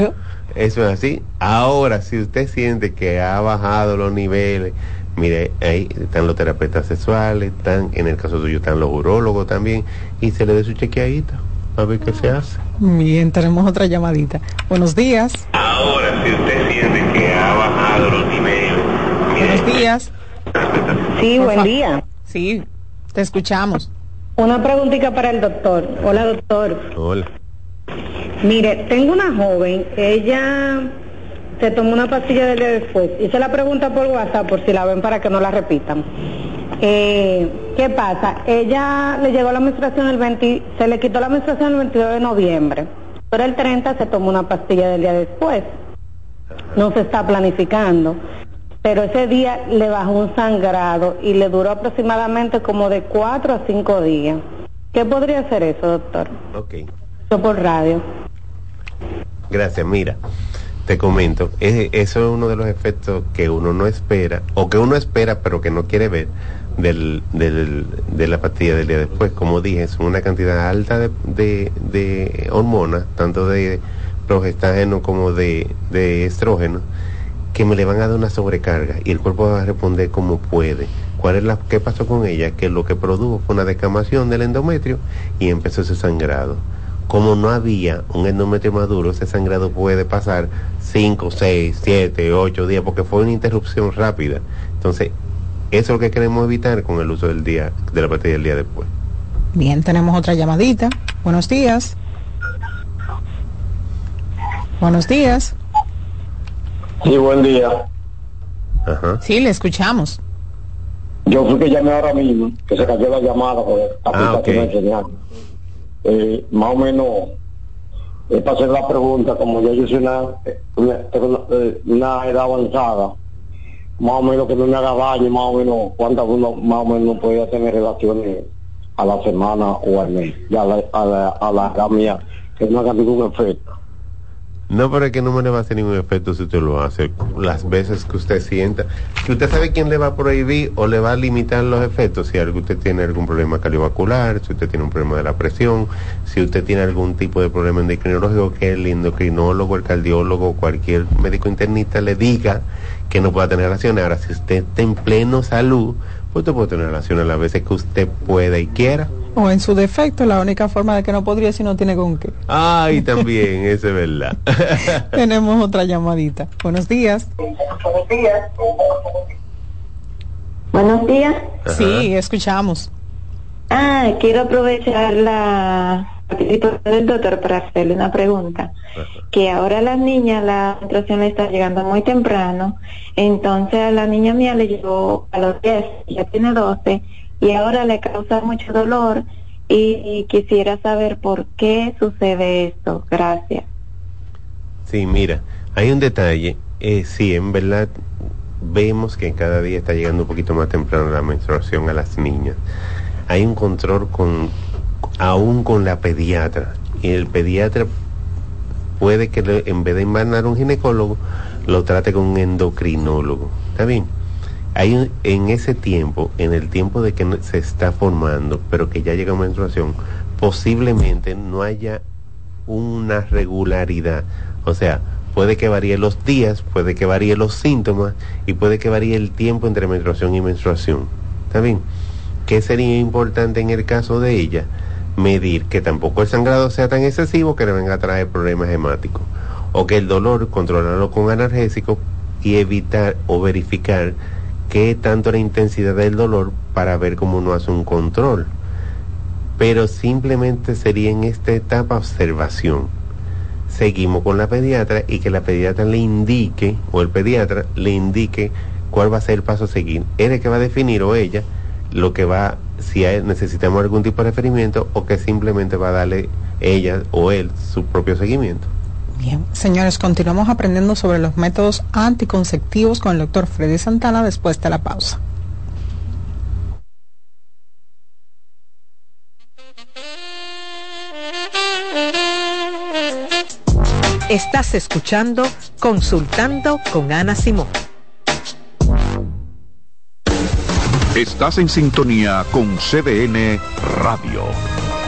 Eso es así. Ahora, si usted siente que ha bajado los niveles, mire, ahí están los terapeutas sexuales, están, en el caso tuyo están los urólogos también, y se le dé su chequeadita a ver qué se hace. Bien, tenemos otra llamadita. Buenos días. Ahora, si usted siente que ha bajado los niveles, Buenos días. Sí, Por buen día. Sí, te escuchamos. Una preguntita para el doctor. Hola, doctor. Hola. Mire, tengo una joven, ella se tomó una pastilla del día después. Hice la pregunta por WhatsApp por si la ven para que no la repitan. Eh, ¿Qué pasa? Ella le llegó la menstruación el 20, se le quitó la menstruación el 22 de noviembre, pero el 30 se tomó una pastilla del día después. No se está planificando, pero ese día le bajó un sangrado y le duró aproximadamente como de 4 a 5 días. ¿Qué podría ser eso, doctor? Ok. Yo por radio. Gracias, mira, te comento, es- eso es uno de los efectos que uno no espera, o que uno espera pero que no quiere ver del, del- de la pastilla del día después. Como dije, es una cantidad alta de, de- de hormonas, tanto de progestágeno como de, de estrógeno, que me le van a dar una sobrecarga y el cuerpo va a responder como puede. ¿Cuál es la, ¿Qué pasó con ella? Que lo que produjo fue una descamación del endometrio y empezó ese sangrado. Como no había un endometrio maduro, ese sangrado puede pasar 5, 6, 7, 8 días, porque fue una interrupción rápida. Entonces, eso es lo que queremos evitar con el uso del día, de la pastilla del día después. Bien, tenemos otra llamadita. Buenos días. Buenos días. Sí, buen día. Ajá. Sí, le escuchamos. Yo fui que llamé ahora mismo, que se cayó la llamada la Ah, señal. Eh, más o menos, es para hacer la pregunta, como yo, yo soy una, una, una, eh, una edad avanzada, más o menos que no me haga daño, más o menos cuántas uno más o menos podía tener relaciones a la semana o al mes, a la, a la, a la edad mía, que no haga ningún efecto. No, pero es que no me le va a hacer ningún efecto si usted lo hace. Las veces que usted sienta. Que usted sabe quién le va a prohibir o le va a limitar los efectos. Si usted tiene algún problema cardiovascular, si usted tiene un problema de la presión, si usted tiene algún tipo de problema endocrinológico, que el endocrinólogo, el cardiólogo, cualquier médico internista le diga que no pueda tener relaciones. Ahora, si usted está en pleno salud, pues usted puede tener relaciones las veces que usted pueda y quiera. O en su defecto, la única forma de que no podría si no tiene con qué. Ay, también, eso es verdad. Tenemos otra llamadita. Buenos días. Buenos días. Sí, escuchamos. Ah, quiero aprovechar la participación del doctor para hacerle una pregunta. Que ahora a las niñas la menstruación le está llegando muy temprano, entonces a la niña mía le llegó a los 10, ya tiene 12, y ahora le causa mucho dolor y, quisiera saber por qué sucede esto. Gracias. Sí, mira, hay un detalle. Eh, sí, en verdad vemos que cada día está llegando un poquito más temprano la menstruación a las niñas. Hay un control con, aún con la pediatra. Y el pediatra puede que en vez de mandar un ginecólogo, lo trate con un endocrinólogo. ¿Está bien? Hay en ese tiempo, en el tiempo de que se está formando, pero que ya llega menstruación, posiblemente no haya una regularidad. O sea, puede que varíe los días, puede que varíe los síntomas y puede que varíe el tiempo entre menstruación y menstruación. ¿Está bien? ¿Qué sería importante en el caso de ella? Medir que tampoco el sangrado sea tan excesivo que le venga a traer problemas hemáticos. O que el dolor, controlarlo con analgésico y evitar o verificar qué tanto la intensidad del dolor para ver cómo uno hace un control pero simplemente sería en esta etapa observación. seguimos con la pediatra y que la pediatra le indique, o el pediatra le indique cuál va a ser el paso a seguir. Él es que va a definir o ella lo que va, si necesitamos algún tipo de referimiento o que simplemente va a darle ella o él su propio seguimiento. Bien, señores, continuamos aprendiendo sobre los métodos anticonceptivos con el doctor Freddy Santana después de la pausa. Estás escuchando Consultando con Ana Simón. Estás en sintonía con CDN Radio.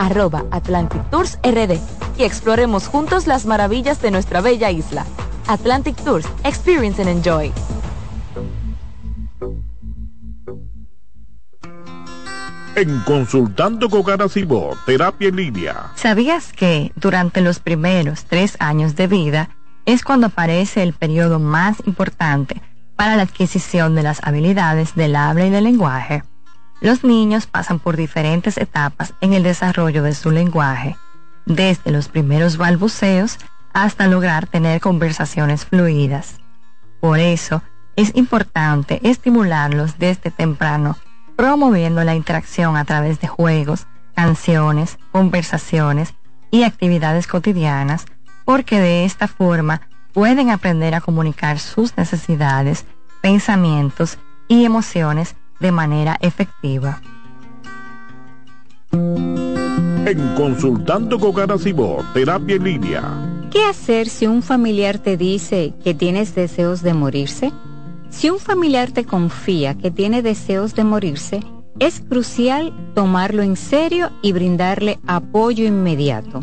arroba Atlantic Tours RD y exploremos juntos las maravillas de nuestra bella isla. Atlantic Tours, Experience and Enjoy. En Consultando con Garacimo, Terapia en Línea. ¿Sabías que durante los primeros tres años de vida es cuando aparece el periodo más importante para la adquisición de las habilidades del habla y del lenguaje? Los niños pasan por diferentes etapas en el desarrollo de su lenguaje, desde los primeros balbuceos hasta lograr tener conversaciones fluidas. Por eso, es importante estimularlos desde temprano, promoviendo la interacción a través de juegos, canciones, conversaciones y actividades cotidianas, porque de esta forma pueden aprender a comunicar sus necesidades, pensamientos y emociones de manera efectiva. En Consultando con Garacimo, Terapia en Línea. ¿Qué hacer si un familiar te dice que tienes deseos de morirse? Si un familiar te confía que tiene deseos de morirse, es crucial tomarlo en serio y brindarle apoyo inmediato.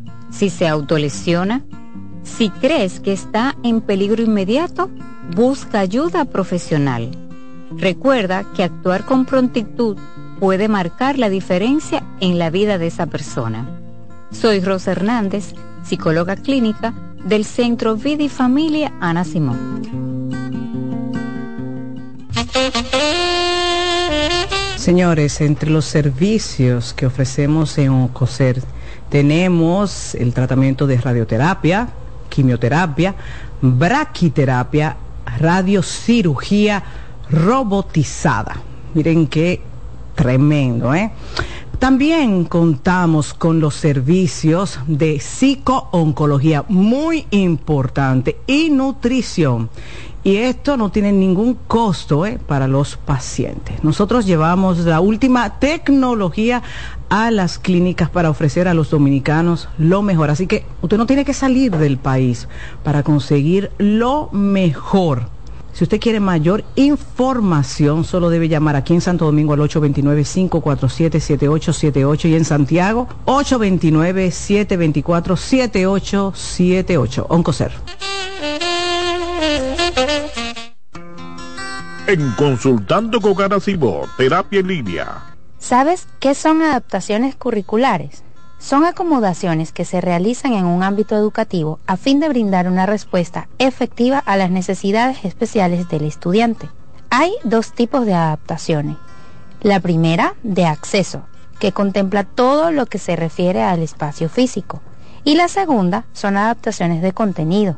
si se autolesiona, si crees que está en peligro inmediato, busca ayuda profesional. Recuerda que actuar con prontitud puede marcar la diferencia en la vida de esa persona. Soy Rosa Hernández, psicóloga clínica del Centro Vida y Familia Ana Simón. Señores, entre los servicios que ofrecemos en OCOSER tenemos el tratamiento de radioterapia, quimioterapia, braquiterapia, radiocirugía robotizada. Miren qué tremendo, ¿eh? También contamos con los servicios de psicooncología, muy importante, y nutrición. Y esto no tiene ningún costo ¿eh? para los pacientes. Nosotros llevamos la última tecnología a las clínicas para ofrecer a los dominicanos lo mejor. Así que usted no tiene que salir del país para conseguir lo mejor. Si usted quiere mayor información, solo debe llamar aquí en Santo Domingo al 829-547-7878 y en Santiago 829-724-7878. Oncocer. En Consultando con Terapia en Línea. ¿Sabes qué son adaptaciones curriculares? Son acomodaciones que se realizan en un ámbito educativo a fin de brindar una respuesta efectiva a las necesidades especiales del estudiante. Hay dos tipos de adaptaciones. La primera, de acceso, que contempla todo lo que se refiere al espacio físico. Y la segunda son adaptaciones de contenido,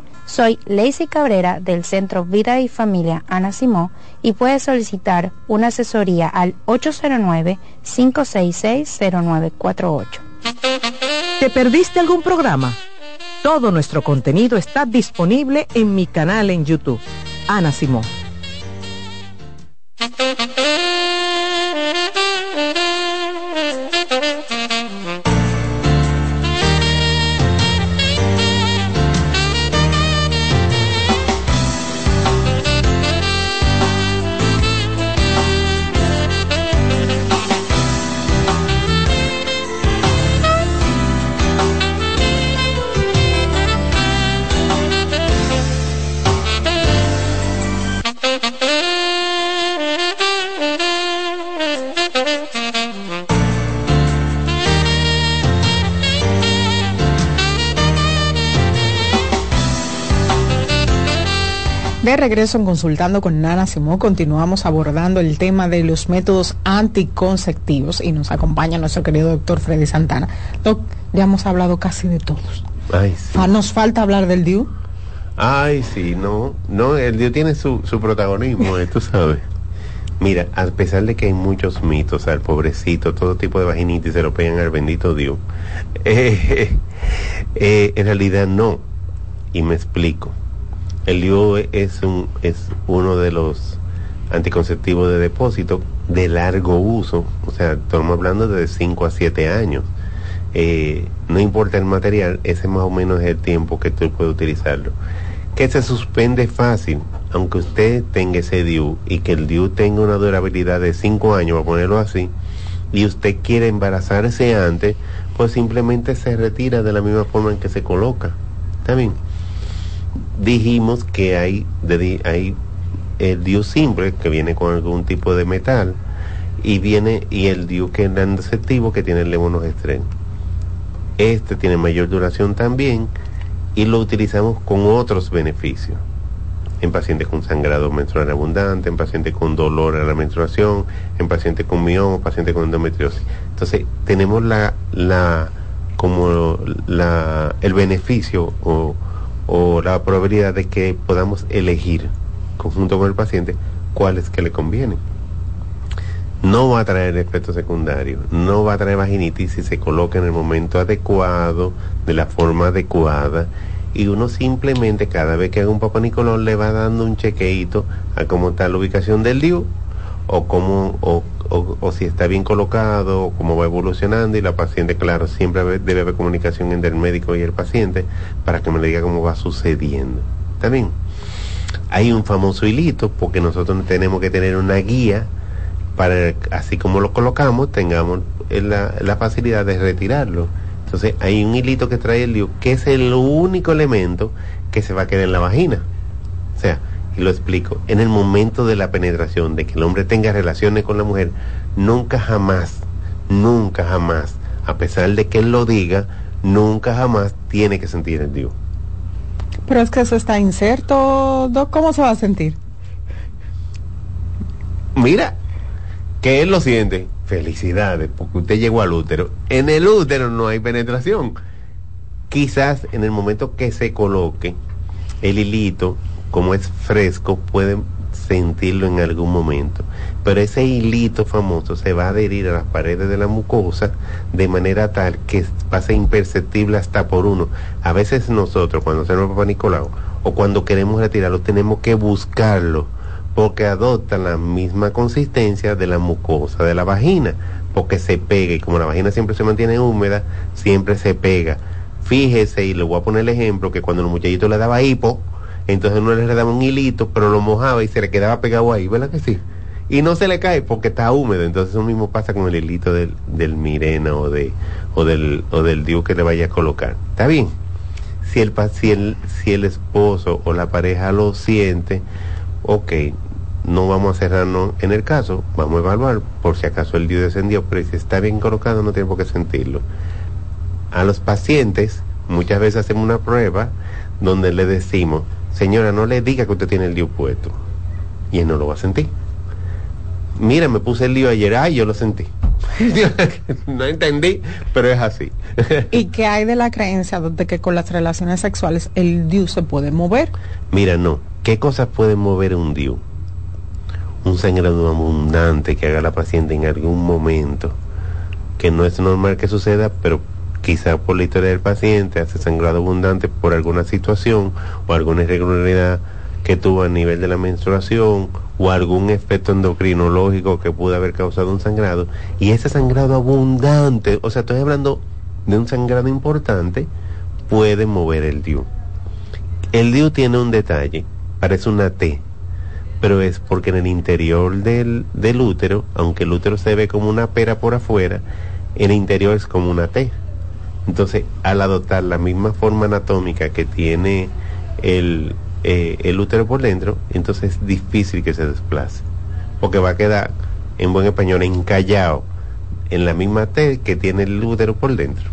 Soy Lacey Cabrera del Centro Vida y Familia Ana Simó y puedes solicitar una asesoría al 809-566-0948. ¿Te perdiste algún programa? Todo nuestro contenido está disponible en mi canal en YouTube. Ana Simón. Regreso en Consultando con Nana Simón, continuamos abordando el tema de los métodos anticonceptivos y nos acompaña nuestro querido doctor Freddy Santana. Doc, ya hemos hablado casi de todos. Ay, sí. ¿Nos falta hablar del DIU? Ay, sí, no, no, el DIU tiene su, su protagonismo, eh, tú sabes. Mira, a pesar de que hay muchos mitos al pobrecito, todo tipo de vaginitis se lo pegan al bendito Dios, eh, eh, en realidad no. Y me explico. El DIU es, un, es uno de los anticonceptivos de depósito de largo uso, o sea, estamos hablando de 5 a 7 años. Eh, no importa el material, ese más o menos es el tiempo que tú puedes utilizarlo. Que se suspende fácil, aunque usted tenga ese DIU y que el DIU tenga una durabilidad de 5 años, a ponerlo así, y usted quiere embarazarse antes, pues simplemente se retira de la misma forma en que se coloca. ¿Está bien? Dijimos que hay, de, hay el DIU simple que viene con algún tipo de metal y viene y el DIU que es receptivo que tiene el levonorgestrel. Este tiene mayor duración también y lo utilizamos con otros beneficios. En pacientes con sangrado menstrual abundante, en pacientes con dolor a la menstruación, en pacientes con mioma, pacientes con endometriosis. Entonces, tenemos la, la, como la, el beneficio o, o la probabilidad de que podamos elegir conjunto con el paciente cuáles que le convienen. No va a traer efecto secundario, no va a traer vaginitis si se coloca en el momento adecuado, de la forma adecuada, y uno simplemente cada vez que haga un papá Nicolón le va dando un chequeito a cómo está la ubicación del DIU, o cómo, o, o, si está bien colocado, o cómo va evolucionando, y la paciente, claro, siempre debe haber comunicación entre el médico y el paciente para que me diga cómo va sucediendo. ¿Está bien? Hay un famoso hilito, porque nosotros tenemos que tener una guía para, así como lo colocamos, tengamos la, la facilidad de retirarlo. Entonces hay un hilito que trae el lío, que es el único elemento que se va a quedar en la vagina. O sea, y lo explico, en el momento de la penetración, de que el hombre tenga relaciones con la mujer, nunca jamás, nunca jamás, a pesar de que él lo diga, nunca jamás tiene que sentir el Dios. Pero es que eso está inserto, Doc, ¿cómo se va a sentir? Mira, que él lo siente. Felicidades, porque usted llegó al útero. En el útero no hay penetración. Quizás en el momento que se coloque el hilito, como es fresco, puede sentirlo en algún momento. Pero ese hilito famoso se va a adherir a las paredes de la mucosa de manera tal que va imperceptible hasta por uno. A veces nosotros, cuando hacemos papá Nicolau, o cuando queremos retirarlo, tenemos que buscarlo, porque adopta la misma consistencia de la mucosa de la vagina, porque se pega, y como la vagina siempre se mantiene húmeda, siempre se pega. Fíjese, y le voy a poner el ejemplo, que cuando el muchachito le daba hipo, entonces uno le daba un hilito, pero lo mojaba y se le quedaba pegado ahí, ¿verdad que sí? Y no se le cae porque está húmedo, entonces eso mismo pasa con el hilito del, del mirena o, de, o, del, o del diu que le vaya a colocar. ¿Está bien? Si el, si, el, si el esposo o la pareja lo siente, ok, no vamos a cerrarnos en el caso, vamos a evaluar por si acaso el diu descendió, pero si está bien colocado no tiene por qué sentirlo. A los pacientes muchas veces hacemos una prueba donde le decimos, señora, no le diga que usted tiene el lío puesto. Y él no lo va a sentir. Mira, me puse el lío ayer, ay, yo lo sentí. no entendí, pero es así. ¿Y qué hay de la creencia de que con las relaciones sexuales el DIU se puede mover? Mira, no. ¿Qué cosas puede mover un DIU? Un sangrado abundante que haga la paciente en algún momento, que no es normal que suceda, pero quizá por la historia del paciente hace sangrado abundante por alguna situación o alguna irregularidad que tuvo a nivel de la menstruación o algún efecto endocrinológico que pudo haber causado un sangrado y ese sangrado abundante, o sea, estoy hablando de un sangrado importante, puede mover el DIU. El DIU tiene un detalle, parece una T, pero es porque en el interior del, del útero, aunque el útero se ve como una pera por afuera, el interior es como una T. Entonces, al adoptar la misma forma anatómica que tiene el, eh, el útero por dentro, entonces es difícil que se desplace, porque va a quedar, en buen español, encallado en la misma T que tiene el útero por dentro.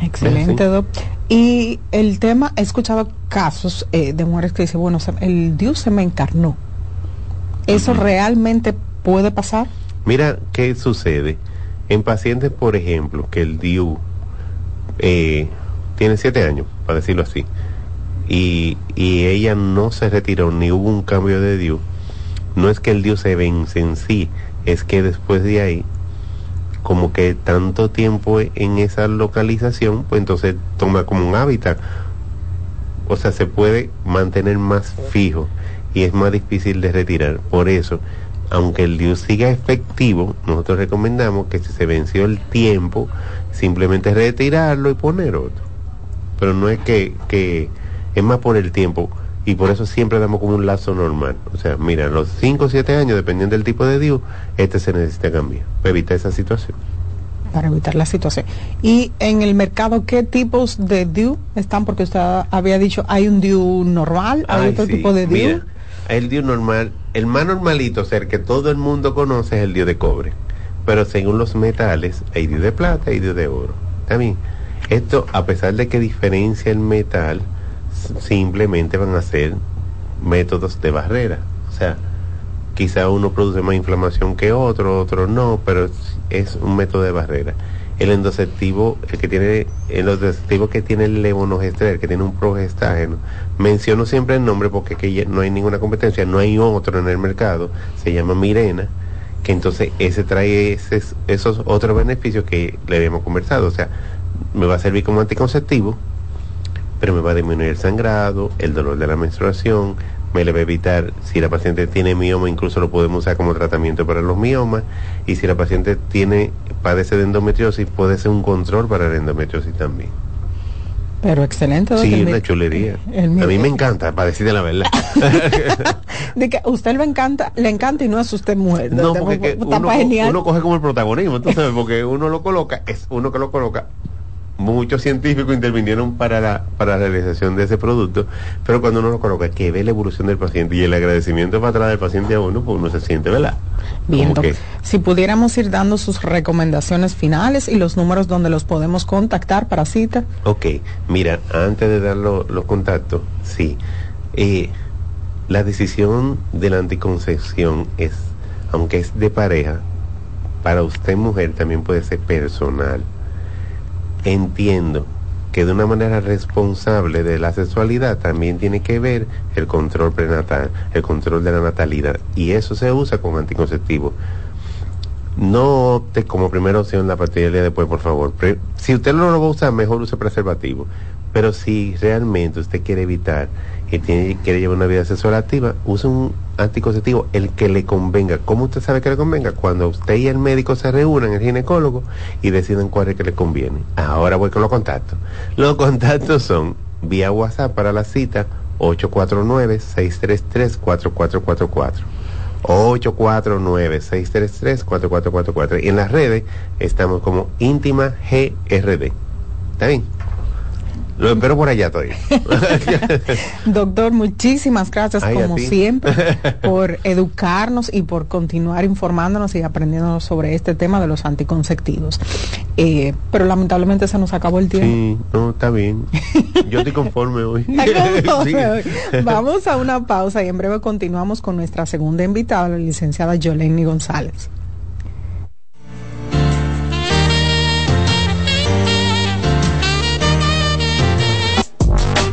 Excelente, doctor. Y el tema, he escuchado casos eh, de mujeres que dicen, bueno, el Dios se me encarnó. ¿Eso realmente puede pasar? Mira qué sucede. En pacientes, por ejemplo, que el DIU eh, tiene siete años, para decirlo así, y, y, ella no se retiró ni hubo un cambio de DIU, no es que el DIU se vence en sí, es que después de ahí, como que tanto tiempo en esa localización, pues entonces toma como un hábitat. O sea, se puede mantener más fijo y es más difícil de retirar. Por eso, aunque el DIU siga efectivo, nosotros recomendamos que si se venció el tiempo, simplemente retirarlo y poner otro. Pero no es que, que es más por el tiempo y por eso siempre damos como un lazo normal. O sea, mira, los 5 o 7 años, dependiendo del tipo de DIU, este se necesita cambiar para evitar esa situación. Para evitar la situación. Y en el mercado, ¿qué tipos de DIU están? Porque usted había dicho, hay un DIU normal, hay otro tipo de DIU. Mira, el DIU normal, el más normalito, o sea, el que todo el mundo conoce es el DIU de cobre. Pero según los metales, hay de plata y DIU de oro. También, esto, a pesar de que diferencia el metal, simplemente van a ser métodos de barrera. O sea, quizá uno produce más inflamación que otro, otro no, pero es un método de barrera. El endoceptivo, el que tiene, el endoceptivo que tiene el levonorgestrel, que tiene un progestágeno, menciono siempre el nombre porque que no hay ninguna competencia, no hay otro en el mercado, se llama Mirena, que entonces ese trae esos otros beneficios que le habíamos conversado, o sea, me va a servir como anticonceptivo, pero me va a disminuir el sangrado, el dolor de la menstruación, me le va a evitar, si la paciente tiene mioma, incluso lo podemos usar como tratamiento para los miomas, y si la paciente tiene, padece de endometriosis, puede ser un control para la endometriosis también. Pero excelente. Sí, una chulería. a mí me encanta, para decirte la verdad. de que usted le encanta, le encanta y no es usted mujer. No, porque uno, uno, coge como el protagonismo, entonces, porque uno lo coloca, es uno que lo coloca muchos científicos intervinieron para la, para la realización de ese producto, pero cuando uno lo coloca, que ve la evolución del paciente y el agradecimiento para atrás del paciente a uno, pues uno se siente, ¿verdad? Bien, si pudiéramos ir dando sus recomendaciones finales y los números donde los podemos contactar para cita. Ok, mira, antes de dar los contactos, sí. Eh, la decisión de la anticoncepción es, aunque es de pareja, para usted mujer también puede ser personal. Entiendo que de una manera responsable de la sexualidad también tiene que ver el control prenatal, el control de la natalidad, y eso se usa con anticonceptivo. No opte como primera opción la pastilla después, por favor. si usted no lo va a usar, mejor use preservativo. Pero si realmente usted quiere evitar tiene, quiere llevar una vida sexual activa, use un anticonceptivo, el que le convenga. ¿Cómo usted sabe que le convenga? Cuando usted y el médico se reúnan, el ginecólogo, y deciden cuál es que le conviene. Ahora voy con los contactos. Los contactos son vía WhatsApp para la cita 849-633-4444. 849-633-4444. Y en las redes estamos como íntima GRD. ¿Está bien? Lo espero por allá todavía. Doctor, muchísimas gracias como siempre por educarnos y por continuar informándonos y aprendiéndonos sobre este tema de los anticonceptivos. Eh, pero lamentablemente se nos acabó el tiempo. Sí, no, está bien. Yo estoy conforme hoy. Vamos a una pausa y en breve continuamos con nuestra segunda invitada, la licenciada Yoleni González.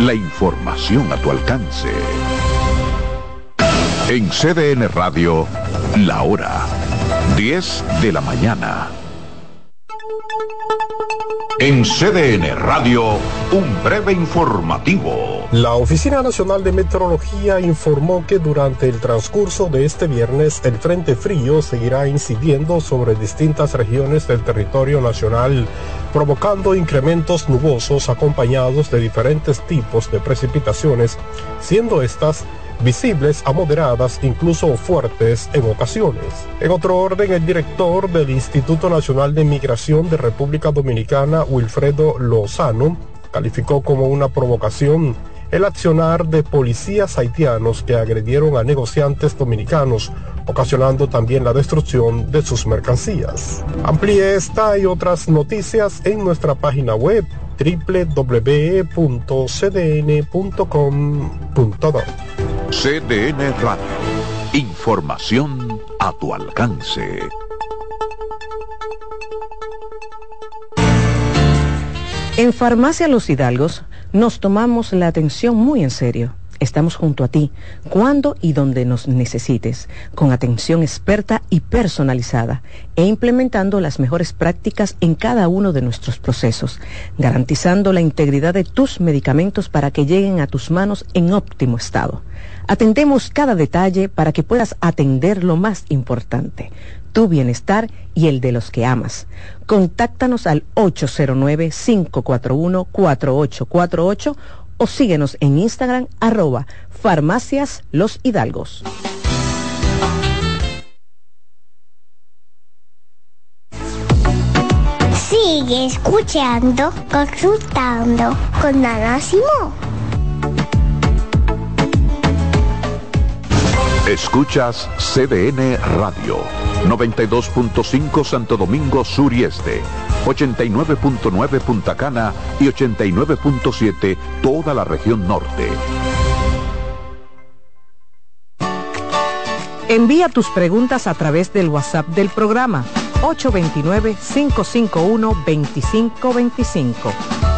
la información a tu alcance. En CDN Radio, la hora 10 de la mañana. En CDN Radio, un breve informativo. La Oficina Nacional de Meteorología informó que durante el transcurso de este viernes el Frente Frío seguirá incidiendo sobre distintas regiones del territorio nacional, provocando incrementos nubosos acompañados de diferentes tipos de precipitaciones, siendo estas visibles a moderadas, incluso fuertes en ocasiones. En otro orden, el director del Instituto Nacional de Migración de República Dominicana, Wilfredo Lozano, calificó como una provocación el accionar de policías haitianos que agredieron a negociantes dominicanos, ocasionando también la destrucción de sus mercancías. Amplíe esta y otras noticias en nuestra página web www.cdn.com.do. CDN Radio. Información a tu alcance. En Farmacia Los Hidalgos nos tomamos la atención muy en serio. Estamos junto a ti, cuando y donde nos necesites, con atención experta y personalizada, e implementando las mejores prácticas en cada uno de nuestros procesos, garantizando la integridad de tus medicamentos para que lleguen a tus manos en óptimo estado. Atendemos cada detalle para que puedas atender lo más importante, tu bienestar y el de los que amas. Contáctanos al 809-541-4848 o síguenos en Instagram arroba farmacias los hidalgos. Sigue escuchando, consultando con Ana Escuchas CDN Radio, 92.5 Santo Domingo Sur y Este, 89.9 Punta Cana y 89.7 toda la región norte. Envía tus preguntas a través del WhatsApp del programa 829-551-2525.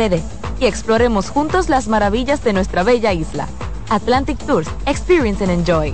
Y exploremos juntos las maravillas de nuestra bella isla. Atlantic Tours, Experience and Enjoy.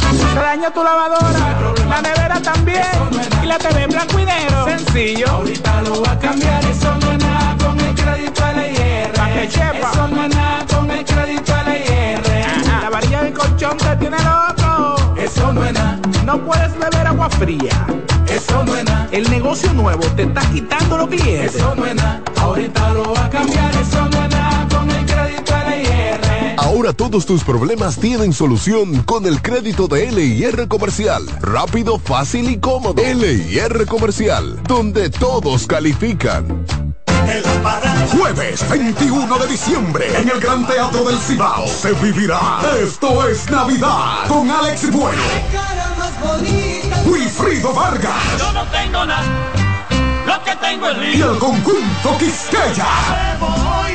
Se tu lavadora, la nevera también, y la TV en blanco y negro. Sencillo. Ahorita lo voy a cambiar, eso no es nada con el crédito LIR. Eso no es nada con el crédito LIR. La varilla de colchón te tiene loco. Eso no es nada. No puedes beber agua fría. Eso no es nada. El negocio nuevo te está quitando los clientes. Eso no es nada. Ahorita lo voy a cambiar, eso no es nada con el. Ahora todos tus problemas tienen solución con el crédito de LIR Comercial. Rápido, fácil y cómodo. LIR Comercial, donde todos califican. Jueves 21 de diciembre en el Gran Teatro del Cibao se vivirá Esto es Navidad con Alex Bueno, Wilfrido Vargas Yo no tengo nada, lo que tengo es y el conjunto Quisqueya.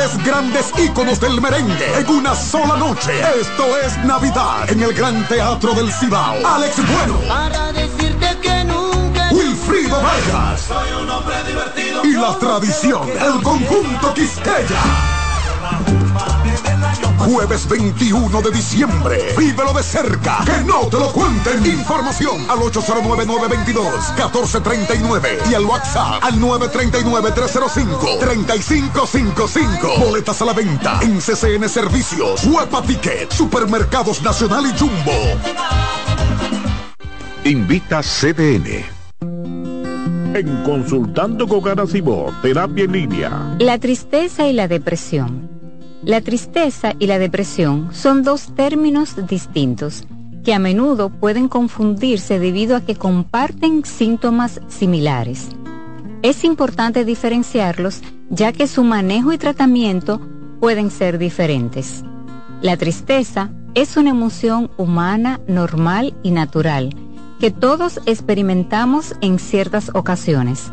Tres grandes íconos del merengue en una sola noche. Esto es Navidad en el Gran Teatro del Cibao. Alex Bueno, Para decirte que nunca Wilfrido Vargas soy un hombre divertido. y la tradición, el conjunto Quisqueya. Jueves 21 de diciembre. Vívelo de cerca. Que no te lo cuenten. Información al 809-922-1439 y al WhatsApp al 939-305-3555. Boletas a la venta en CCN Servicios, Huepa Ticket, Supermercados Nacional y Jumbo. Invita CDN. en Consultando con Simón, Terapia en Línea. La tristeza y la depresión. La tristeza y la depresión son dos términos distintos que a menudo pueden confundirse debido a que comparten síntomas similares. Es importante diferenciarlos ya que su manejo y tratamiento pueden ser diferentes. La tristeza es una emoción humana normal y natural que todos experimentamos en ciertas ocasiones.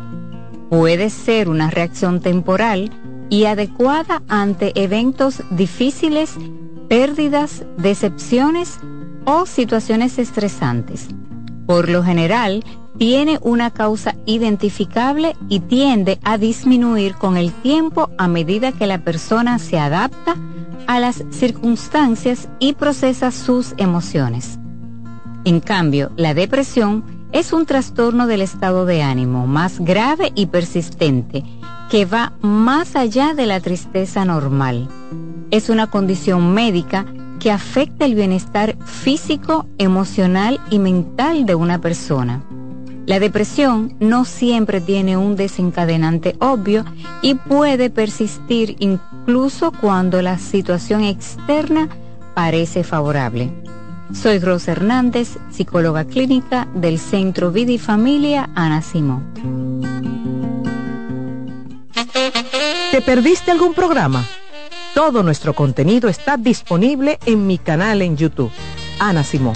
Puede ser una reacción temporal y adecuada ante eventos difíciles, pérdidas, decepciones o situaciones estresantes. Por lo general, tiene una causa identificable y tiende a disminuir con el tiempo a medida que la persona se adapta a las circunstancias y procesa sus emociones. En cambio, la depresión es un trastorno del estado de ánimo más grave y persistente que va más allá de la tristeza normal. Es una condición médica que afecta el bienestar físico, emocional y mental de una persona. La depresión no siempre tiene un desencadenante obvio y puede persistir incluso cuando la situación externa parece favorable. Soy Rosa Hernández, psicóloga clínica del Centro Vida y Familia Ana Simón. ¿Te perdiste algún programa? Todo nuestro contenido está disponible en mi canal en YouTube, Ana Simón.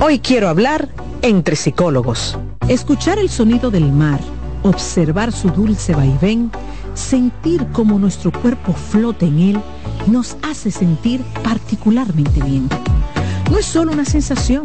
Hoy quiero hablar entre psicólogos. Escuchar el sonido del mar, observar su dulce vaivén, sentir cómo nuestro cuerpo flota en él, nos hace sentir particularmente bien. No es solo una sensación.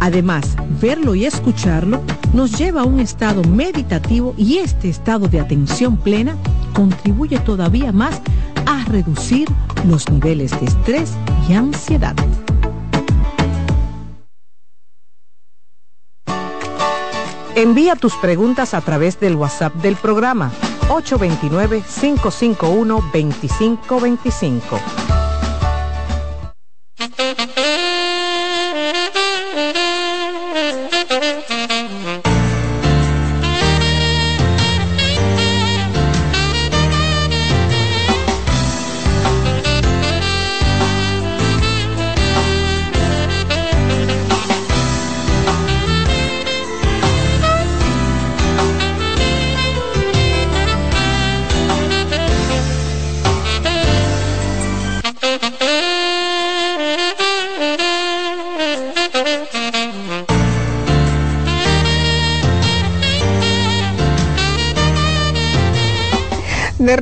Además, verlo y escucharlo nos lleva a un estado meditativo y este estado de atención plena contribuye todavía más a reducir los niveles de estrés y ansiedad. Envía tus preguntas a través del WhatsApp del programa 829-551-2525.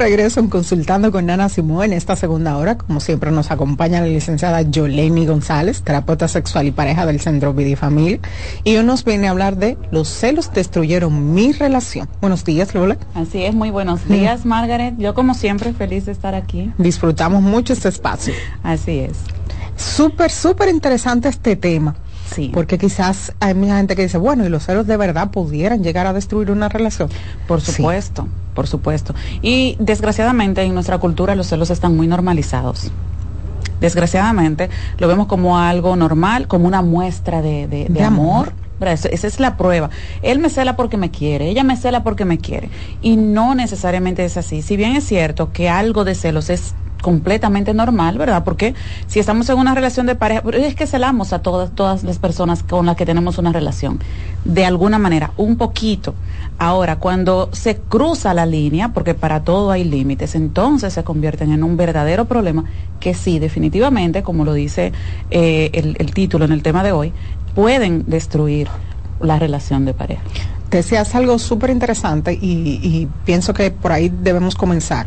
Regreso en Consultando con Nana Simón en esta segunda hora, como siempre nos acompaña la licenciada Yoleni González, terapeuta sexual y pareja del Centro Vida Familia, y hoy nos viene a hablar de los celos destruyeron mi relación. Buenos días, Lola. Así es, muy buenos días, Margaret. Yo como siempre feliz de estar aquí. Disfrutamos mucho este espacio. Así es. Súper, súper interesante este tema. Sí. Porque quizás hay mucha gente que dice, bueno, y los celos de verdad pudieran llegar a destruir una relación. Por supuesto, por supuesto. Y desgraciadamente en nuestra cultura los celos están muy normalizados. Desgraciadamente lo vemos como algo normal, como una muestra de, de- de De amor. Esa- Esa es la prueba. Él me cela porque me quiere, ella me cela porque me quiere. Y no necesariamente es así. Si bien es cierto que algo de celos es completamente normal, ¿verdad? Porque si estamos en una relación de pareja, es que celamos a todas, todas las personas con las que tenemos una relación, de alguna manera, un poquito. Ahora, cuando se cruza la línea, porque para todo hay límites, entonces se convierten en un verdadero problema que sí, definitivamente, como lo dice eh, el, el título en el tema de hoy, pueden destruir la relación de pareja. Decías algo súper interesante y, y pienso que por ahí debemos comenzar.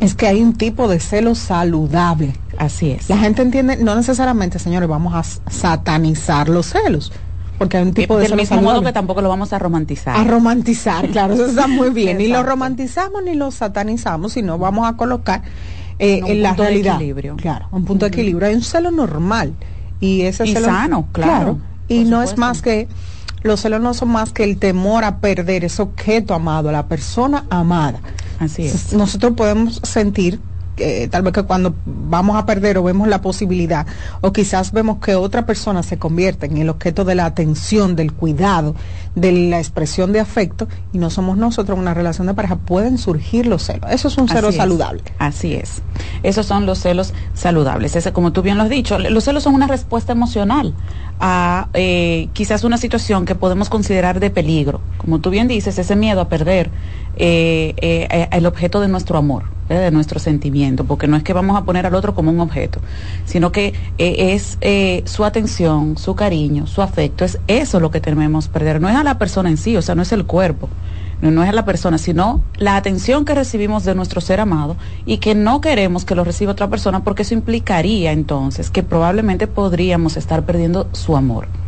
Es que hay un tipo de celo saludable. Así es. La gente entiende, no necesariamente, señores, vamos a satanizar los celos. porque hay un tipo de Del mismo modo que tampoco lo vamos a romantizar. A romantizar, claro, eso está muy bien. Ni lo romantizamos ni lo satanizamos, sino vamos a colocar eh, En la punto de realidad. equilibrio. Claro, un punto de equilibrio. Hay un celo normal. Y ese Y celo. sano, claro, Y no es más que. Los celos no son más que el temor a perder ese objeto amado, la persona amada. Así es. Nosotros podemos sentir que tal vez que cuando vamos a perder o vemos la posibilidad o quizás vemos que otra persona se convierte en el objeto de la atención, del cuidado, de la expresión de afecto y no somos nosotros en una relación de pareja, pueden surgir los celos. Eso es un celo Así es. saludable. Así es. Esos son los celos saludables. Ese, como tú bien lo has dicho, los celos son una respuesta emocional a eh, quizás una situación que podemos considerar de peligro. Como tú bien dices, ese miedo a perder eh, eh, eh, el objeto de nuestro amor, de nuestro sentimiento, porque no es que vamos a poner al otro como un objeto, sino que eh, es eh, su atención, su cariño, su afecto, es eso lo que tememos perder. No es a la persona en sí, o sea, no es el cuerpo no, no es a la persona, sino la atención que recibimos de nuestro ser amado y que no queremos que lo reciba otra persona porque eso implicaría entonces que probablemente podríamos estar perdiendo su amor.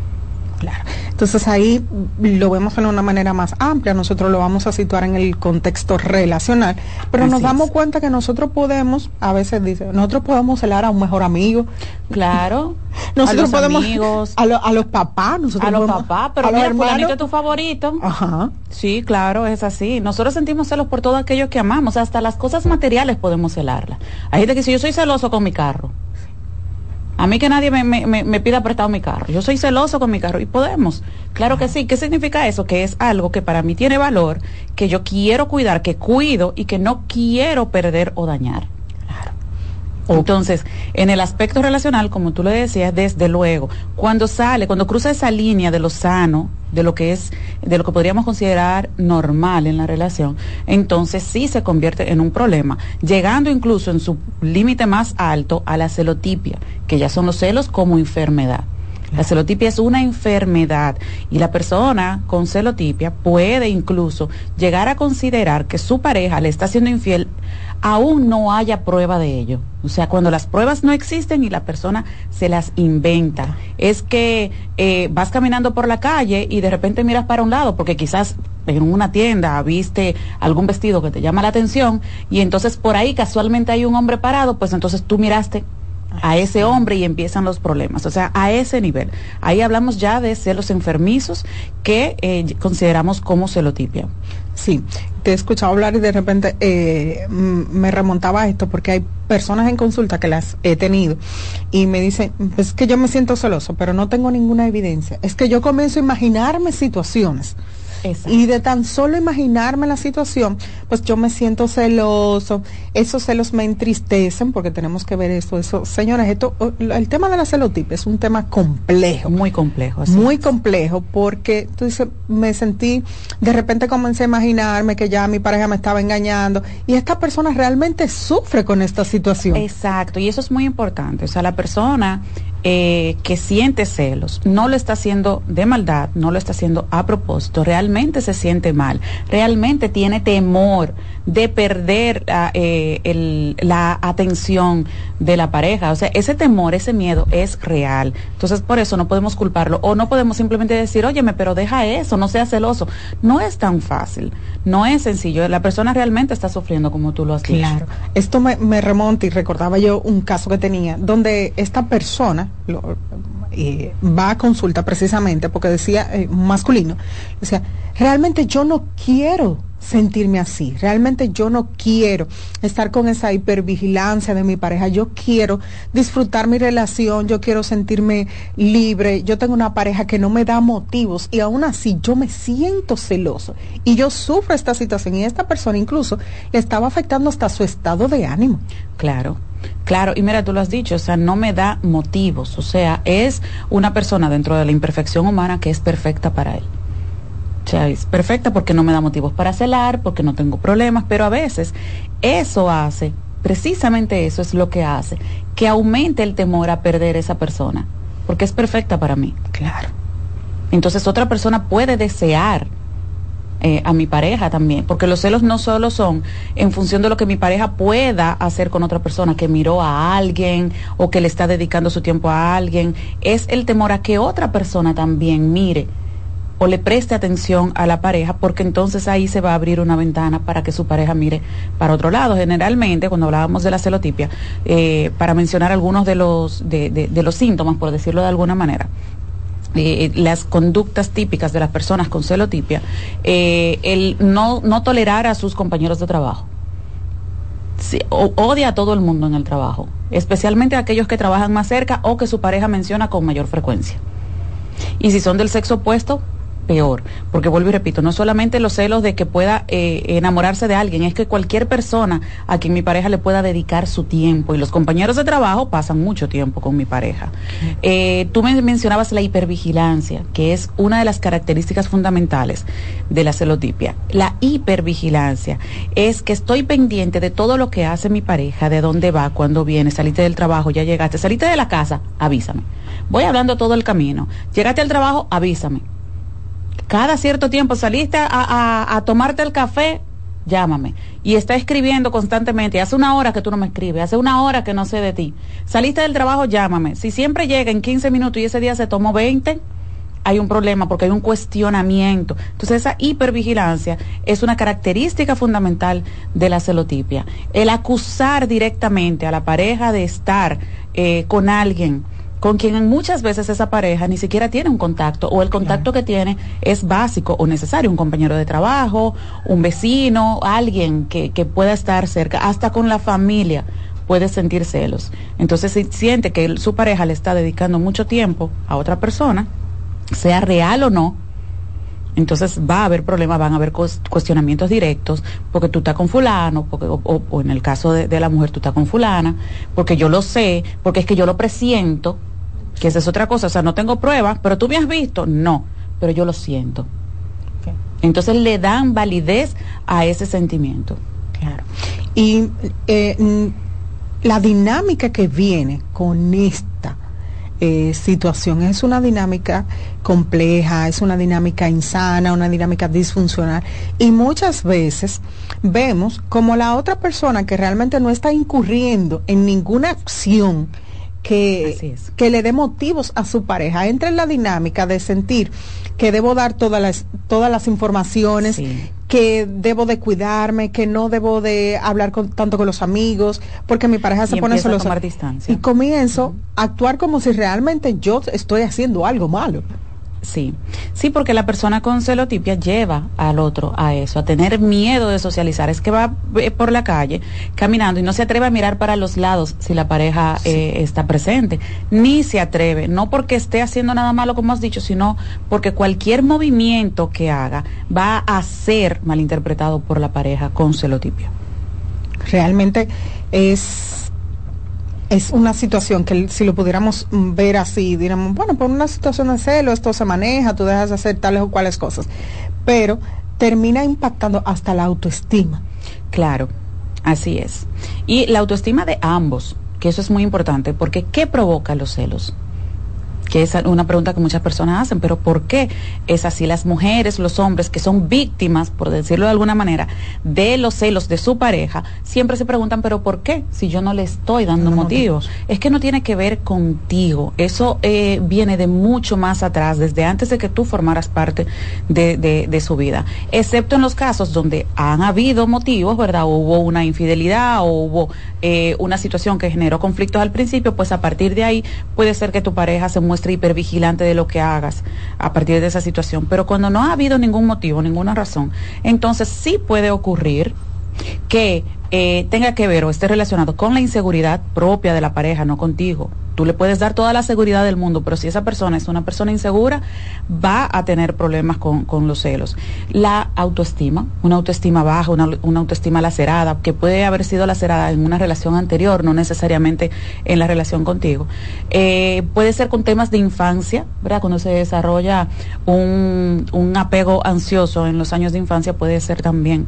Claro. Entonces ahí lo vemos de una manera más amplia, nosotros lo vamos a situar en el contexto relacional, pero nos damos es. cuenta que nosotros podemos, a veces dice, nosotros podemos celar a un mejor amigo. Claro. Nosotros a los podemos amigos, a, lo- a los papás, nosotros a los papás, pero a mira, fulanito es tu favorito. Ajá. Sí, claro, es así. Nosotros sentimos celos por todo aquello que amamos, hasta las cosas materiales podemos celarlas. Hay gente que dice, yo soy celoso con mi carro. A mí que nadie me, me, me- pida prestado mi carro. Yo soy celoso con mi carro y podemos. Claro que sí. ¿Qué significa eso? Que es algo que para mí tiene valor, que yo quiero cuidar, que cuido y que no quiero perder o dañar. Entonces, en el aspecto relacional, como tú le decías, desde luego, cuando sale, cuando cruza esa línea de lo sano, de lo que es, de lo que podríamos considerar normal en la relación, entonces sí se convierte en un problema, llegando incluso en su límite más alto a la celotipia, que ya son los celos como enfermedad. La celotipia es una enfermedad y la persona con celotipia puede incluso llegar a considerar que su pareja le está siendo infiel aún no haya prueba de ello. O sea, cuando las pruebas no existen y la persona se las inventa. Es que eh, vas caminando por la calle y de repente miras para un lado porque quizás en una tienda viste algún vestido que te llama la atención y entonces por ahí casualmente hay un hombre parado, pues entonces tú miraste a ese hombre y empiezan los problemas. O sea, a ese nivel. Ahí hablamos ya de celos enfermizos que eh, consideramos como celotipia. Sí, te he escuchado hablar y de repente eh, me remontaba a esto porque hay personas en consulta que las he tenido y me dicen, es que yo me siento celoso, pero no tengo ninguna evidencia. Es que yo comienzo a imaginarme situaciones. Y de tan solo imaginarme la situación, pues yo me siento celoso, esos celos me entristecen porque tenemos que ver esto, eso. Señores, esto, oh, el tema de la celotipia es un tema complejo. Muy complejo. Muy complejo porque tú dices, me sentí, de repente comencé a imaginarme que ya mi pareja me estaba engañando y esta persona realmente sufre con esta situación. Exacto, y eso es muy importante. O sea, la persona eh, que siente celos no lo está haciendo de maldad, no lo está haciendo a propósito, realmente se siente mal, realmente tiene temor de perder ah, eh, el- la atención de la pareja. O sea, ese temor, ese miedo es real. Entonces, por eso no podemos culparlo o no podemos simplemente decir, óyeme, pero deja eso, no seas celoso. No es tan fácil, no es sencillo. La persona realmente está sufriendo como tú lo has dicho. Claro. Esto me, me remonta y recordaba yo un caso que tenía donde esta persona lo- eh, va a consulta precisamente porque decía eh, masculino, decía, realmente yo no quiero sentirme así, realmente yo no quiero estar con esa hipervigilancia de mi pareja, yo quiero disfrutar mi relación, yo quiero sentirme libre, yo tengo una pareja que no me da motivos y aún así yo me siento celoso y yo sufro esta situación y esta persona incluso le estaba afectando hasta su estado de ánimo. Claro, claro, y mira, tú lo has dicho, o sea, no me da motivos, o sea, es una persona dentro de la imperfección humana que es perfecta para él. O sea, es perfecta porque no me da motivos para celar, porque no tengo problemas, pero a veces eso hace, precisamente eso es lo que hace, que aumente el temor a perder esa persona, porque es perfecta para mí. Claro. Entonces otra persona puede desear eh, a mi pareja también, porque los celos no solo son en función de lo que mi pareja pueda hacer con otra persona, que miró a alguien o que le está dedicando su tiempo a alguien, es el temor a que otra persona también mire o le preste atención a la pareja, porque entonces ahí se va a abrir una ventana para que su pareja mire para otro lado. Generalmente, cuando hablábamos de la celotipia, eh, para mencionar algunos de los, de, de los síntomas, por decirlo de alguna manera, eh, las conductas típicas de las personas con celotipia, eh, el no, no tolerar a sus compañeros de trabajo. Odia a todo el mundo en el trabajo, especialmente a aquellos que trabajan más cerca o que su pareja menciona con mayor frecuencia. Y si son del sexo opuesto, peor, porque vuelvo y repito, no solamente los celos de que pueda eh, enamorarse de alguien, es que cualquier persona a quien mi pareja le pueda dedicar su tiempo, y los compañeros de trabajo pasan mucho tiempo con mi pareja. Eh, tú me mencionabas la hipervigilancia, que es una de las características fundamentales de la celotipia. La hipervigilancia es que estoy pendiente de todo lo que hace mi pareja, de dónde va, cuándo viene, saliste del trabajo, ya llegaste, saliste de la casa, avísame. Voy hablando todo el camino. Llegaste al trabajo, avísame. Cada cierto tiempo saliste a, a- a tomarte el café, llámame. Y está escribiendo constantemente. Hace una hora que tú no me escribes, hace una hora que no sé de ti. Saliste del trabajo, llámame. Si siempre llega en 15 minutos y ese día se tomó 20, hay un problema porque hay un cuestionamiento. Entonces esa hipervigilancia es una característica fundamental de la celotipia. El acusar directamente a la pareja de estar eh, con alguien con quien muchas veces esa pareja ni siquiera tiene un contacto o el contacto que tiene es básico o necesario, un compañero de trabajo, un vecino, alguien que, que pueda estar cerca, hasta con la familia puede sentir celos. Entonces si siente que su pareja le está dedicando mucho tiempo a otra persona, sea real o no, entonces va a haber problemas, van a haber cues- cuestionamientos directos, porque tú estás con fulano, porque, o, o- o en el caso de, de la mujer tú estás con fulana, porque yo lo sé, porque es que yo lo presiento, que esa es otra cosa, o sea, no tengo pruebas, pero tú me has visto, no, pero yo lo siento. Entonces le dan validez a ese sentimiento. Claro. Y eh, mm, la dinámica que viene con esta eh, situación es una dinámica compleja, es una dinámica insana, una dinámica disfuncional. Y muchas veces vemos como la otra persona que realmente no está incurriendo en ninguna acción que, que le dé motivos a su pareja, entra en la dinámica de sentir que debo dar todas las, todas las informaciones, que debo de cuidarme, que no debo de hablar con, tanto con los amigos, porque mi pareja se Y pone celosa. Y comienzo a actuar como si realmente yo estoy haciendo algo malo. Sí, sí, porque la persona con celotipia lleva al otro a eso, a tener miedo de socializar. Es que va eh, por la calle caminando y no se atreve a mirar para los lados si la pareja eh, está presente, ni se atreve, no porque esté haciendo nada malo como has dicho, sino porque cualquier movimiento que haga va a ser malinterpretado por la pareja con celotipia. Realmente es es una situación que si lo pudiéramos ver así, diríamos, bueno, por una situación de celo, esto se maneja, tú dejas de hacer tales o cuales cosas, pero termina impactando hasta la autoestima. Claro, así es. Y la autoestima de ambos, que eso es muy importante, porque ¿qué provoca los celos? Que es una pregunta que muchas personas hacen, pero ¿por qué es así? Las mujeres, los hombres que son víctimas, por decirlo de alguna manera, de los celos de su pareja, siempre se preguntan, pero ¿por qué? Si yo no le estoy dando motivos. Es que no tiene que ver contigo. Eso eh, viene de mucho más atrás, desde antes de que tú formaras parte de, de- de su vida. Excepto en los casos donde han habido motivos, ¿verdad? O hubo una infidelidad o hubo eh, una situación que generó conflictos al principio, pues a partir de ahí puede ser que tu pareja se muestre hipervigilante de lo que hagas a partir de esa situación. Pero cuando no ha habido ningún motivo, ninguna razón, entonces sí puede ocurrir que eh, tenga que ver o esté relacionado con la inseguridad propia de la pareja, no contigo. Tú le puedes dar toda la seguridad del mundo, pero si esa persona es una persona insegura, va a tener problemas con, con los celos. La autoestima, una autoestima baja, una, una autoestima lacerada, que puede haber sido lacerada en una relación anterior, no necesariamente en la relación contigo. Eh, puede ser con temas de infancia, ¿verdad? Cuando se desarrolla un, un apego ansioso en los años de infancia, puede ser también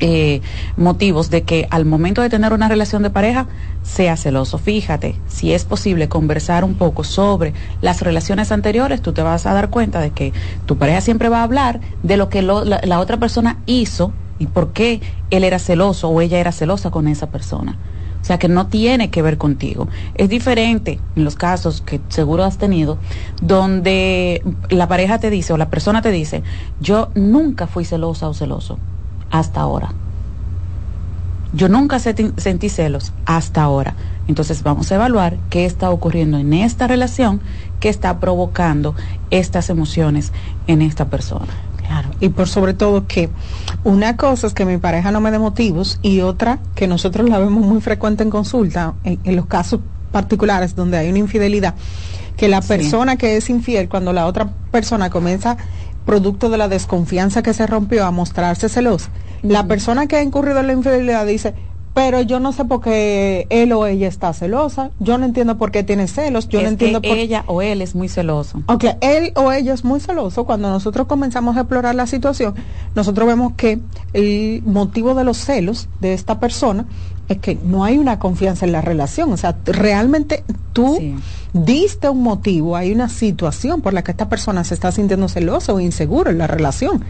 eh, motivos de que al momento de tener una relación de pareja sea celoso. Fíjate, si es posible conversar un poco sobre las relaciones anteriores, tú te vas a dar cuenta de que tu pareja siempre va a hablar de lo que lo- la, la otra persona hizo y por qué él era celoso o ella era celosa con esa persona. O sea que no tiene que ver contigo. Es diferente en los casos que seguro has tenido, donde la pareja te dice o la persona te dice, yo nunca fui celosa o celoso hasta ahora. Yo nunca sentí celos hasta ahora. Entonces vamos a evaluar qué está ocurriendo en esta relación que está provocando estas emociones en esta persona. Claro. Y por sobre todo que una cosa es que mi pareja no me dé motivos y otra que nosotros la vemos muy frecuente en consulta, en, en los casos particulares donde hay una infidelidad, que la Sí. persona que es infiel, cuando la otra persona comienza, producto de la desconfianza que se rompió, a mostrarse celosa, la persona que ha incurrido en la infidelidad dice, pero yo no sé por qué él o ella está celosa, yo no entiendo por qué tiene celos, yo es no entiendo que por ella o él es muy celoso. Ok, él o ella es muy celoso. Cuando nosotros comenzamos a explorar la situación, nosotros vemos que el motivo de los celos de esta persona es que no hay una confianza en la relación. O sea, realmente tú diste un motivo, hay una situación por la que esta persona se está sintiendo celosa o inseguro en la relación.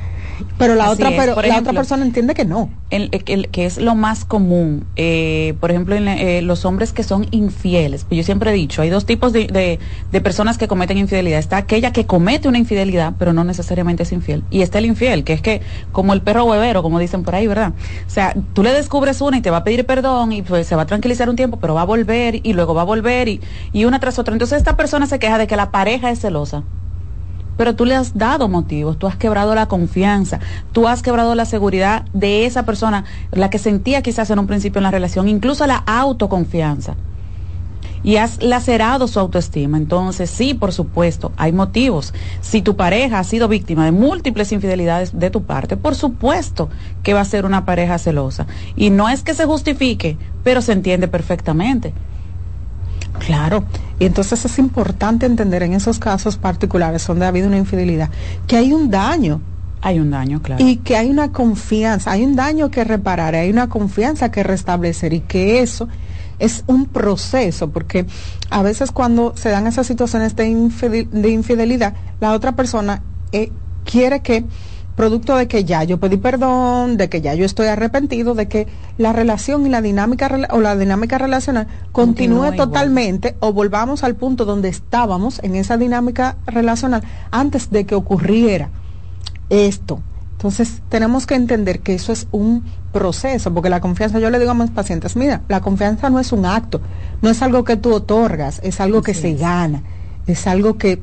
Pero la Así otra, es. pero Por la otra persona entiende que no. el- el- que es lo más común, eh, por ejemplo, en eh, los hombres que son infieles. Pues yo siempre he dicho, hay dos tipos de, de- de personas que cometen infidelidad. Está aquella que comete una infidelidad, pero no necesariamente es infiel. Y está el infiel, que es que, como el perro huevero, como dicen por ahí, ¿verdad? O sea, tú le descubres una y te va a pedir perdón y pues se va a tranquilizar un tiempo, pero va a volver y luego va a volver y, y una tras otra. Entonces esta persona se queja de que la pareja es celosa. Pero tú le has dado motivos, tú has quebrado la confianza, tú has quebrado la seguridad de esa persona, la que sentía quizás en un principio en la relación, incluso la autoconfianza. Y has lacerado su autoestima. Entonces, sí, por supuesto, hay motivos. Si tu pareja ha sido víctima de múltiples infidelidades de tu parte, por supuesto que va a ser una pareja celosa. Y no es que se justifique, pero se entiende perfectamente. Claro, y entonces es importante entender en esos casos particulares donde ha habido una infidelidad que hay un daño. Hay un daño, claro. Y que hay una confianza, hay un daño que reparar, hay una confianza que restablecer y que eso es un proceso, porque a veces cuando se dan esas situaciones de, infidel- de infidelidad, la otra persona eh, quiere que, producto de que ya yo pedí perdón, de que ya yo estoy arrepentido, de que la relación y la dinámica o la dinámica relacional continúe igual. totalmente o volvamos al punto donde estábamos en esa dinámica relacional antes de que ocurriera esto. Entonces tenemos que entender que eso es un proceso, porque la confianza, yo le digo a mis pacientes, mira, la confianza no es un acto, no es algo que tú otorgas, es algo que se gana, es algo que...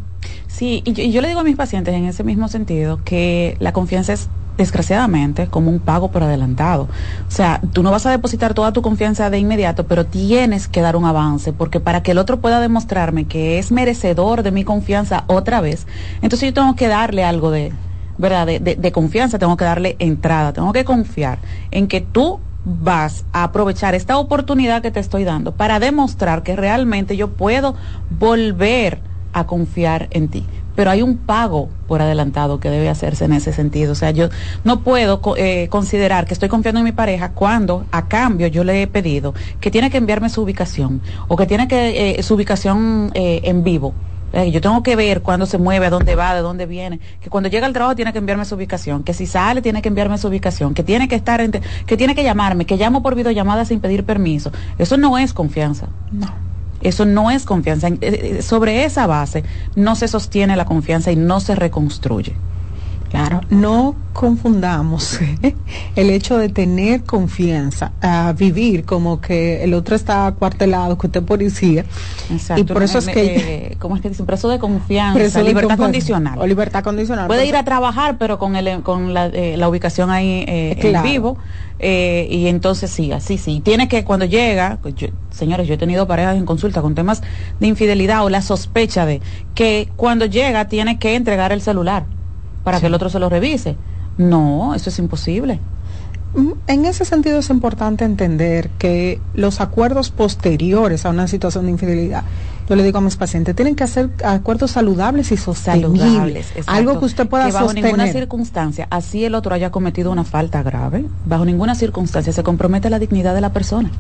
Sí, y yo, le digo a mis pacientes en ese mismo sentido que la confianza es desgraciadamente como un pago por adelantado. O sea, tú no vas a depositar toda tu confianza de inmediato, pero tienes que dar un avance, porque para que el otro pueda demostrarme que es merecedor de mi confianza otra vez, entonces yo tengo que darle algo de, ¿verdad? De, de- de confianza, tengo que darle entrada, tengo que confiar en que tú vas a aprovechar esta oportunidad que te estoy dando para demostrar que realmente yo puedo volver a confiar en ti. Pero hay un pago por adelantado que debe hacerse en ese sentido. O sea, yo no puedo eh, considerar que estoy confiando en mi pareja cuando a cambio yo le he pedido que tiene que enviarme su ubicación o que tiene que eh, su ubicación eh, en vivo. Eh, Yo tengo que ver cuándo se mueve, a dónde va, de dónde viene. Que cuando llega al trabajo tiene que enviarme su ubicación. Que si sale tiene que enviarme su ubicación. Que tiene que estar, en- que tiene que llamarme. Que llamo por videollamada sin pedir permiso. Eso no es confianza. No. Eso no es confianza. Eh, eh, Sobre esa base no se sostiene la confianza y no se reconstruye. Claro, no confundamos el hecho de tener confianza a vivir como que el otro está acuartelado, que usted es policía. Exacto. Y por eso es que... eh, ¿Cómo es que dicen? Preso de confianza, Preso de libertad confianza. condicional. O libertad condicional. Puede ir a trabajar, pero con el, con la, eh, la ubicación ahí eh, Claro. en vivo. eh, y entonces sí, así sí. Tiene que cuando llega, pues yo- señores, yo he tenido parejas en consulta con temas de infidelidad o la sospecha de que cuando llega tiene que entregar el celular para que el otro se lo revise. No, eso es imposible. Mm, En ese sentido es importante entender que los acuerdos posteriores a una situación de infidelidad, yo le digo a mis pacientes, tienen que hacer acuerdos saludables y sostenibles. saludables. exacto. Algo que usted pueda que bajo sostener. ninguna circunstancia, así el otro haya cometido una falta grave, bajo ninguna circunstancia se compromete la dignidad de la persona.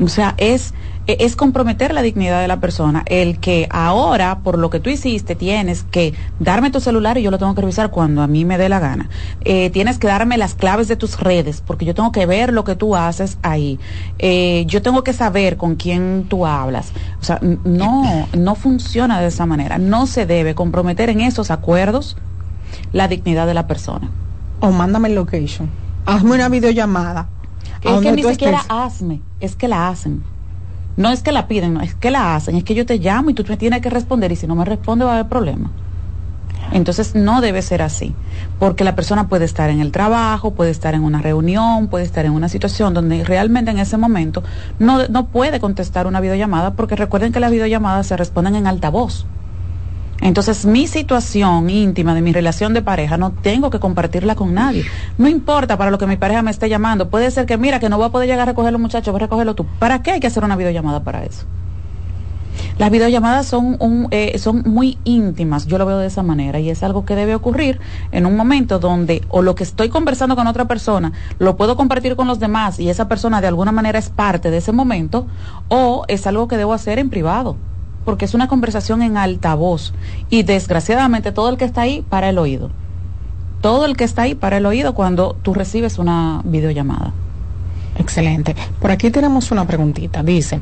O sea, es, es comprometer la dignidad de la persona el que ahora, por lo que tú hiciste, tienes que darme tu celular y yo lo tengo que revisar cuando a mí me dé la gana. Eh, tienes que darme las claves de tus redes, porque yo tengo que ver lo que tú haces ahí. Eh, yo tengo que saber con quién tú hablas. O sea, no, no funciona de esa manera. No se debe comprometer en esos acuerdos la dignidad de la persona. O mándame el location. Hazme una videollamada. Es que ni siquiera estés. hazme, es que la hacen. No es que la piden, no, es que la hacen. Es que yo te llamo y tú me tienes que responder y si no me responde va a haber problema. Entonces no debe ser así, porque la persona puede estar en el trabajo, puede estar en una reunión, puede estar en una situación donde realmente en ese momento no, no puede contestar una videollamada, porque recuerden que las videollamadas se responden en altavoz. Entonces, mi situación íntima de mi relación de pareja no tengo que compartirla con nadie. No importa para lo que mi pareja me esté llamando. Puede ser que, mira, que no voy a poder llegar a recogerlo, muchachos, voy a recogerlo tú. ¿Para qué hay que hacer una videollamada para eso? Las videollamadas son, un, eh, son muy íntimas, yo lo veo de esa manera, y es algo que debe ocurrir en un momento donde o lo que estoy conversando con otra persona lo puedo compartir con los demás y esa persona de alguna manera es parte de ese momento, o es algo que debo hacer en privado, porque es una conversación en altavoz y desgraciadamente todo el que está ahí para el oído. Todo el que está ahí para el oído cuando tú recibes una videollamada. Excelente. Por aquí tenemos una preguntita. Dice,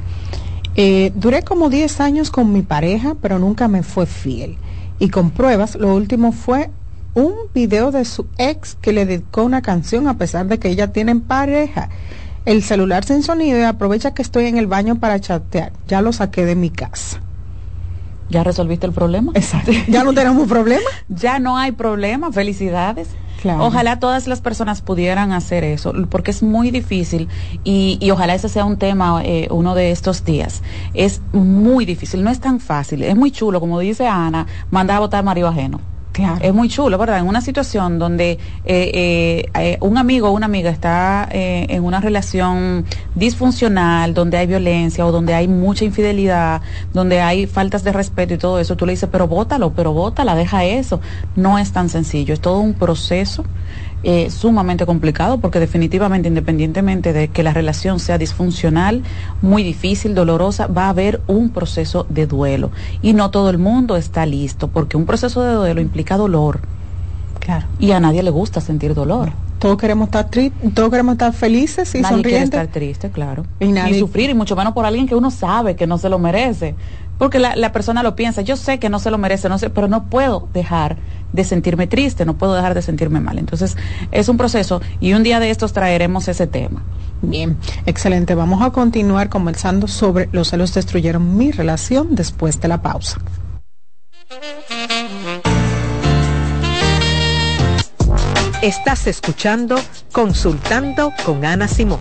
eh, duré como 10 años con mi pareja, pero nunca me fue fiel. Y con pruebas, lo último fue un video de su ex que le dedicó una canción a pesar de que ella tiene pareja. El celular sin sonido y aprovecha que estoy en el baño para chatear. Ya lo saqué de mi casa. ¿Ya resolviste el problema? Exacto. ¿Ya no tenemos problema? Ya no hay problema, felicidades. Claro. Ojalá todas las personas pudieran hacer eso, porque es muy difícil y, y ojalá ese sea un tema eh, uno de estos días. Es muy difícil, no es tan fácil. Es muy chulo, como dice Ana, mandar a votar marido ajeno. Claro. Es muy chulo, ¿verdad? En una situación donde eh, eh, eh, un amigo o una amiga está eh, en una relación disfuncional, donde hay violencia o donde hay mucha infidelidad, donde hay faltas de respeto y todo eso, tú le dices, pero bótalo, pero bótala, deja eso. No es tan sencillo, es todo un proceso eh, sumamente complicado porque definitivamente, independientemente de que la relación sea disfuncional, muy difícil, dolorosa, va a haber un proceso de duelo. Y no todo el mundo está listo porque un proceso de duelo implica dolor. Claro. Y a nadie le gusta sentir dolor. Todos queremos estar tristes, todos queremos estar felices y nadie quiere estar triste, claro. Y nadie- sufrir, y mucho menos por alguien que uno sabe que no se lo merece. Porque la, la persona lo piensa, yo sé que no se lo merece, no sé, pero no puedo dejar de sentirme triste, no puedo dejar de sentirme mal. Entonces, es un proceso y un día de estos traeremos ese tema. Bien, excelente. Vamos a continuar conversando sobre los celos destruyeron mi relación después de la pausa. Estás escuchando Consultando con Ana Simón.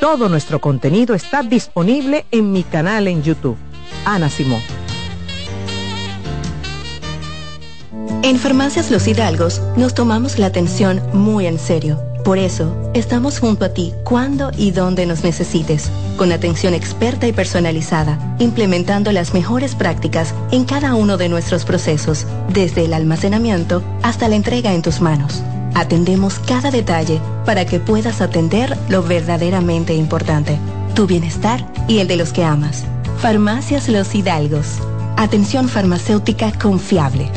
Todo nuestro contenido está disponible en mi canal en YouTube. Ana Simón. En Farmacias Los Hidalgos nos tomamos la atención muy en serio. Por eso, estamos junto a ti cuando y donde nos necesites, con atención experta y personalizada, implementando las mejores prácticas en cada uno de nuestros procesos, desde el almacenamiento hasta la entrega en tus manos. Atendemos cada detalle para que puedas atender lo verdaderamente importante, tu bienestar y el de los que amas. Farmacias Los Hidalgos. Atención farmacéutica confiable.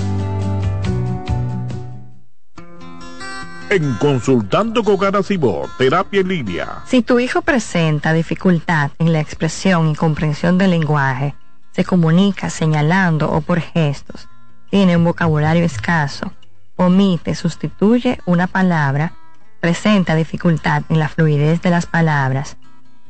En Consultando con Simón, terapia en línea. Si tu hijo presenta dificultad en la expresión y comprensión del lenguaje, se comunica señalando o por gestos, tiene un vocabulario escaso, omite, sustituye una palabra, presenta dificultad en la fluidez de las palabras,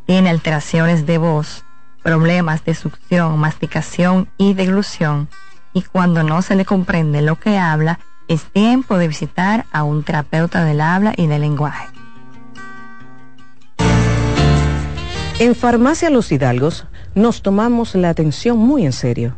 tiene alteraciones de voz, problemas de succión, masticación y deglución, y cuando no se le comprende lo que habla, es tiempo de visitar a un terapeuta del habla y del lenguaje. En Farmacia Los Hidalgos nos tomamos la atención muy en serio.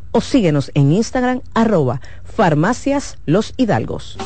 o síguenos en Instagram arroba farmacias los hidalgos.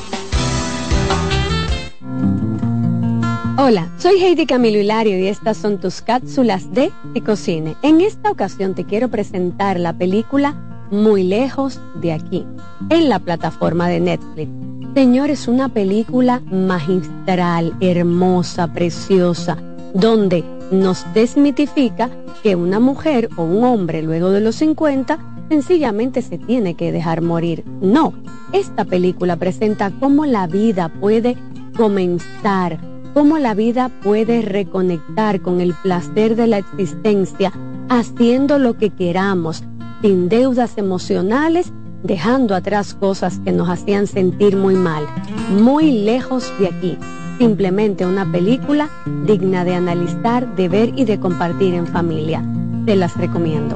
Hola, soy Heidi Camilo Hilario y estas son tus cápsulas de Ticocine. En esta ocasión te quiero presentar la película Muy lejos de aquí, en la plataforma de Netflix. Señores, una película magistral, hermosa, preciosa, donde nos desmitifica que una mujer o un hombre luego de los 50 sencillamente se tiene que dejar morir. No, esta película presenta cómo la vida puede comenzar, cómo la vida puede reconectar con el placer de la existencia, haciendo lo que queramos, sin deudas emocionales, dejando atrás cosas que nos hacían sentir muy mal, muy lejos de aquí. Simplemente una película digna de analizar, de ver y de compartir en familia. Te las recomiendo.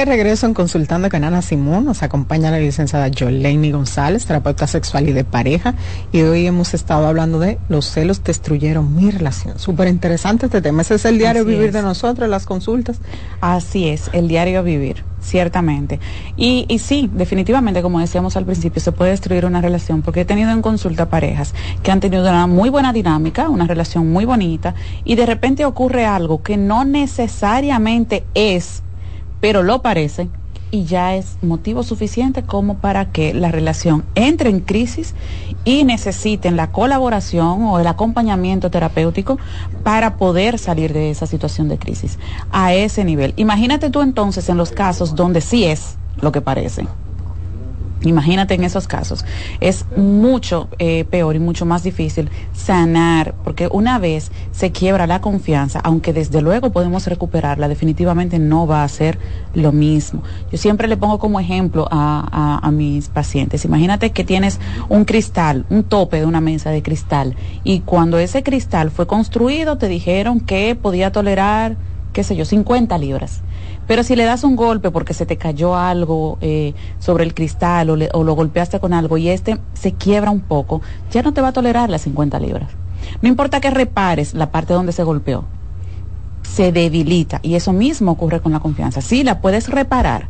De regreso en Consultando con Ana Simón, nos acompaña la licenciada Jolene González, terapeuta sexual y de pareja, y hoy hemos estado hablando de los celos destruyeron mi relación. Súper interesante este tema. Ese es el diario Así vivir es. de nosotros, las consultas. Así es, el diario vivir, ciertamente. Y, y sí, definitivamente, como decíamos al principio, se puede destruir una relación, porque he tenido en consulta parejas que han tenido una muy buena dinámica, una relación muy bonita, y de repente ocurre algo que no necesariamente es, pero lo parece, y ya es motivo suficiente como para que la relación entre en crisis y necesiten la colaboración o el acompañamiento terapéutico para poder salir de esa situación de crisis a ese nivel. Imagínate tú entonces en los casos donde sí es lo que parece. Imagínate en esos casos. Es mucho eh, peor y mucho más difícil sanar, porque una vez se quiebra la confianza, aunque desde luego podemos recuperarla, definitivamente no va a ser lo mismo. Yo siempre le pongo como ejemplo a, a- a mis pacientes. Imagínate que tienes un cristal, un tope de una mesa de cristal, y cuando ese cristal fue construido te dijeron que podía tolerar, qué sé yo, 50 libras. Pero si le das un golpe porque se te cayó algo eh, sobre el cristal o, le- o lo golpeaste con algo y este se quiebra un poco, ya no te va a tolerar las 50 libras. No importa que repares la parte donde se golpeó, se debilita y eso mismo ocurre con la confianza. Sí, la puedes reparar,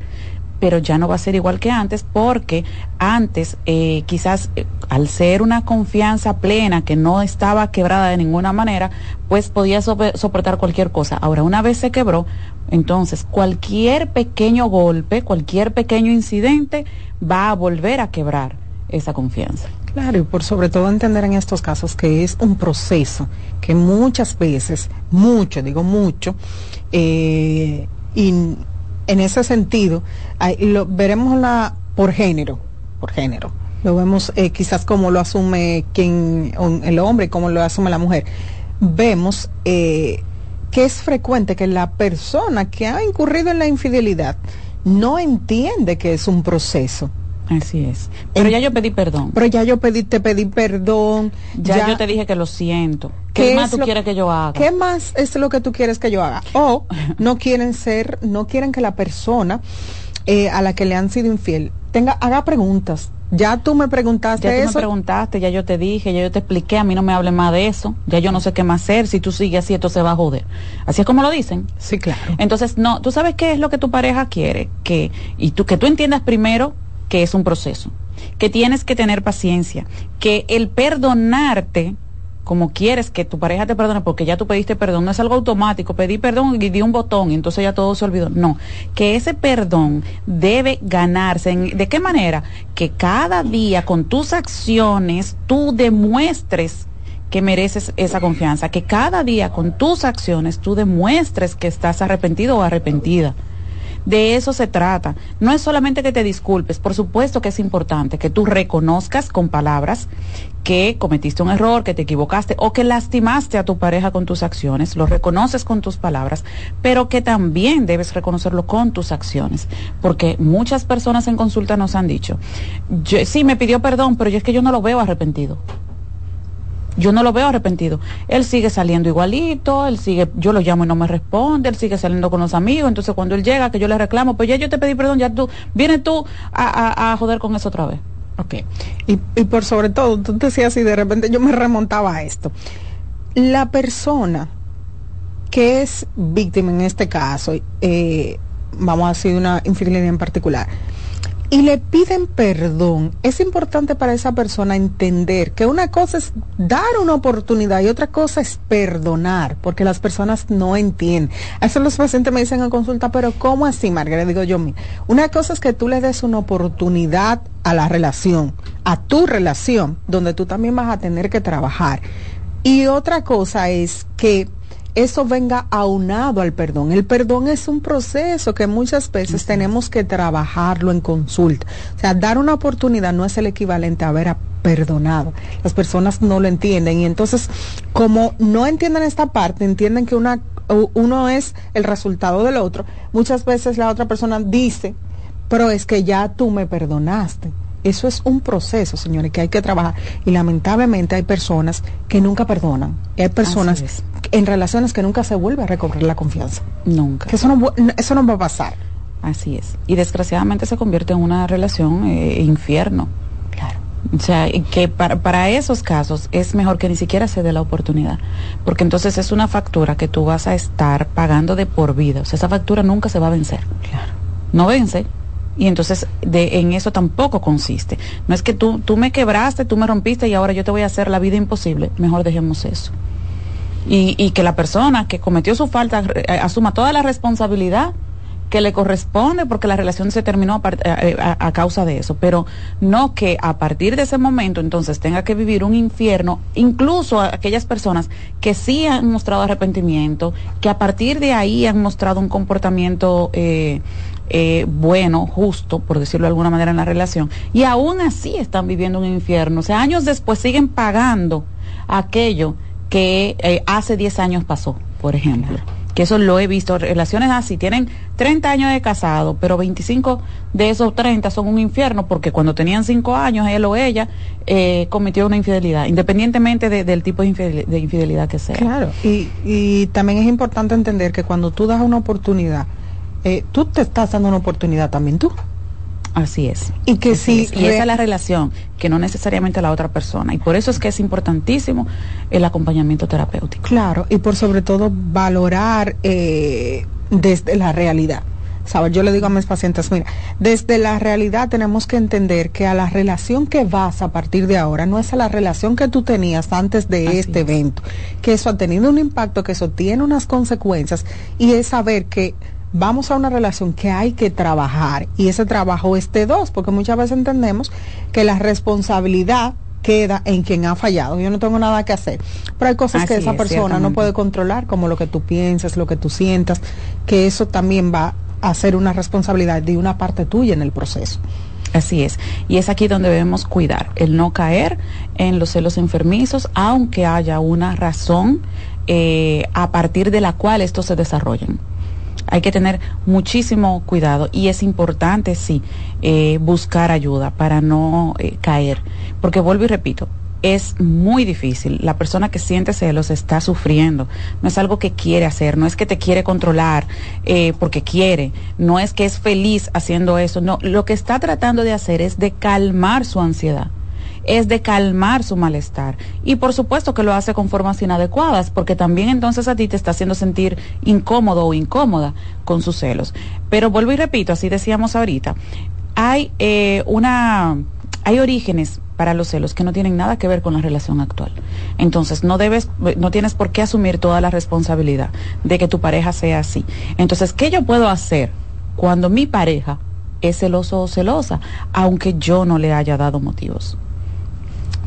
pero ya no va a ser igual que antes porque antes eh, quizás eh, al ser una confianza plena que no estaba quebrada de ninguna manera, pues podía soportar cualquier cosa. Ahora, una vez se quebró, entonces cualquier pequeño golpe, cualquier pequeño incidente va a volver a quebrar esa confianza. Claro, y por sobre todo entender en estos casos que es un proceso que muchas veces, mucho, digo mucho, eh, y en ese sentido, hay- lo, veremos la por género, por género. Lo vemos eh, quizás como lo asume quien, el hombre, como lo asume la mujer. vemos eh, que es frecuente que la persona que ha incurrido en la infidelidad no entiende que es un proceso. Así es. Pero ya yo pedí perdón. Pero ya yo pedí, te pedí perdón. Ya, yo te dije que lo siento. ¿Qué, más tú quieres que yo haga? ¿Qué más es lo que tú quieres que yo haga? O no quieren ser, no quieren que la persona eh, a la que le han sido infiel tenga, haga preguntas. Ya tú me preguntaste ya tú eso. me preguntaste, ya yo te dije, ya yo te expliqué, a mí no me hable más de eso, ya yo no sé qué más hacer, si tú sigues así, esto se va a joder. Así es como lo dicen. Sí, claro. Entonces, no, tú sabes qué es lo que tu pareja quiere, que, y tú, que tú entiendas primero que es un proceso, que tienes que tener paciencia, que el perdonarte, como quieres que tu pareja te perdone porque ya tú pediste perdón, no es algo automático, pedí perdón y di un botón y entonces ya todo se olvidó. No, que ese perdón debe ganarse. ¿De qué manera? Que cada día con tus acciones tú demuestres que mereces esa confianza, que cada día con tus acciones tú demuestres que estás arrepentido o arrepentida. De eso se trata. No es solamente que te disculpes, por supuesto que es importante que tú reconozcas con palabras que cometiste un error, que te equivocaste o que lastimaste a tu pareja con tus acciones, lo reconoces con tus palabras, pero que también debes reconocerlo con tus acciones, porque muchas personas en consulta nos han dicho, yo, sí, me pidió perdón, pero yo es que yo no lo veo arrepentido yo no lo veo arrepentido. Él sigue saliendo igualito, él sigue, yo lo llamo y no me responde, él sigue saliendo con los amigos, entonces cuando él llega, que yo le reclamo, pues ya yo te pedí perdón, ya tú, vienes tú a, joder con eso otra vez. Ok. Y, y por sobre todo, tú decías y de repente yo me remontaba a esto. La persona que es víctima en este caso, eh, vamos a decir una infidelidad en particular, y le piden perdón, es importante para esa persona entender que una cosa es dar una oportunidad y otra cosa es perdonar, porque las personas no entienden. A eso los pacientes me dicen en consulta, pero ¿cómo así, Margarita? Digo yo, una cosa es que tú le des una oportunidad a la relación, a tu relación, donde tú también vas a tener que trabajar. Y otra cosa es que eso venga aunado al perdón. El perdón es un proceso que muchas veces tenemos que trabajarlo en consulta. O sea, dar una oportunidad no es el equivalente a haber perdonado. Las personas no lo entienden y entonces como no entienden esta parte, entienden que una, uno es el resultado del otro. Muchas veces la otra persona dice, pero es que ya tú me perdonaste. Eso es un proceso, señores, que hay que trabajar. Y lamentablemente hay personas que nunca perdonan. hay personas en relaciones que nunca se vuelve a recobrar la confianza. Nunca. Que eso no, eso no va a pasar. Así es. Y desgraciadamente se convierte en una relación eh, infierno. Claro. O sea, que para, para, esos casos es mejor que ni siquiera se dé la oportunidad, porque entonces es una factura que tú vas a estar pagando de por vida. O sea, esa factura nunca se va a vencer. Claro. No vence, y entonces de, en eso tampoco consiste. No es que tú, tú me quebraste, tú me rompiste y ahora yo te voy a hacer la vida imposible. Mejor dejemos eso. Y, y que la persona que cometió su falta eh, asuma toda la responsabilidad que le corresponde porque la relación se terminó eh, a, a, causa de eso, pero no que a partir de ese momento entonces tenga que vivir un infierno, incluso a aquellas personas que sí han mostrado arrepentimiento, que a partir de ahí han mostrado un comportamiento eh, eh, bueno, justo, por decirlo de alguna manera, en la relación, y aún así están viviendo un infierno. O sea, años después siguen pagando aquello que eh, hace 10 años pasó, por ejemplo. Que eso lo he visto, relaciones así, tienen 30 años de casado, pero 25 de esos 30 son un infierno porque cuando tenían 5 años, él o ella eh, cometió una infidelidad, independientemente del tipo de infidelidad, que sea. Claro, y, y también es importante entender que cuando tú das una oportunidad, eh, tú te estás dando una oportunidad también tú. Así es. Y que si y esa es la relación, que no necesariamente la otra persona. Y por eso es que es importantísimo el acompañamiento terapéutico. Claro, y por sobre todo valorar eh, desde la realidad. ¿Sabes? Yo le digo a mis pacientes, mira, desde la realidad tenemos que entender que a la relación que vas a partir de ahora no es a la relación que tú tenías antes de este evento, que eso ha tenido un impacto, que eso tiene unas consecuencias y es saber que vamos a una relación que hay que trabajar y ese trabajo es de dos, porque muchas veces entendemos que la responsabilidad queda en quien ha fallado. Yo no tengo nada que hacer. Pero hay cosas que esa persona no puede controlar, como lo que tú piensas, lo que tú sientas, que eso también va a ser una responsabilidad de una parte tuya en el proceso. Así es. Y es aquí donde debemos cuidar, el no caer en los celos enfermizos, aunque haya una razón eh, a partir de la cual estos se desarrollan. Hay que tener muchísimo cuidado y es importante, sí, eh, buscar ayuda para no eh, caer. Porque vuelvo y repito, es muy difícil. La persona que siente celos está sufriendo. No es algo que quiere hacer, no es que te quiere controlar eh, porque quiere, no es que es feliz haciendo eso. No, lo que está tratando de hacer es de calmar su ansiedad es de calmar su malestar. Y por supuesto que lo hace con formas inadecuadas, porque también entonces a ti te está haciendo sentir incómodo o incómoda con sus celos. Pero vuelvo y repito, así decíamos ahorita, hay eh, una, hay orígenes para los celos que no tienen nada que ver con la relación actual. Entonces, no debes, no tienes por qué asumir toda la responsabilidad de que tu pareja sea así. Entonces, ¿qué yo puedo hacer cuando mi pareja es celoso o celosa, aunque yo no le haya dado motivos?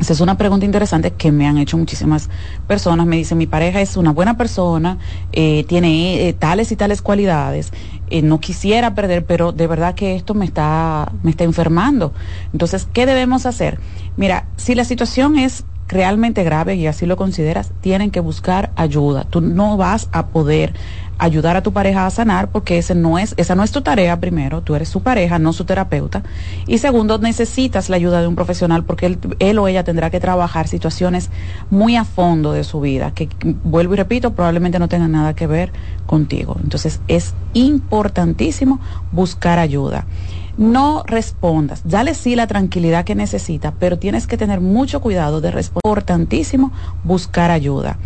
Esa es una pregunta interesante que me han hecho muchísimas personas. Me dicen, mi pareja es una buena persona, eh, tiene eh, tales y tales cualidades, eh, no quisiera perder, pero de verdad que esto me está, me está enfermando. Entonces, ¿qué debemos hacer? Mira, si la situación es realmente grave y así lo consideras, tienen que buscar ayuda. Tú no vas a poder ayudar a tu pareja a sanar porque ese no es, esa no es tu tarea primero, tú eres su pareja, no su terapeuta. Y segundo, necesitas la ayuda de un profesional porque él, él o ella tendrá que trabajar situaciones muy a fondo de su vida, que vuelvo y repito, probablemente no tengan nada que ver contigo. Entonces es importantísimo buscar ayuda no respondas. Dale sí la tranquilidad que necesita, pero tienes que tener mucho cuidado de responder. Importantísimo buscar ayuda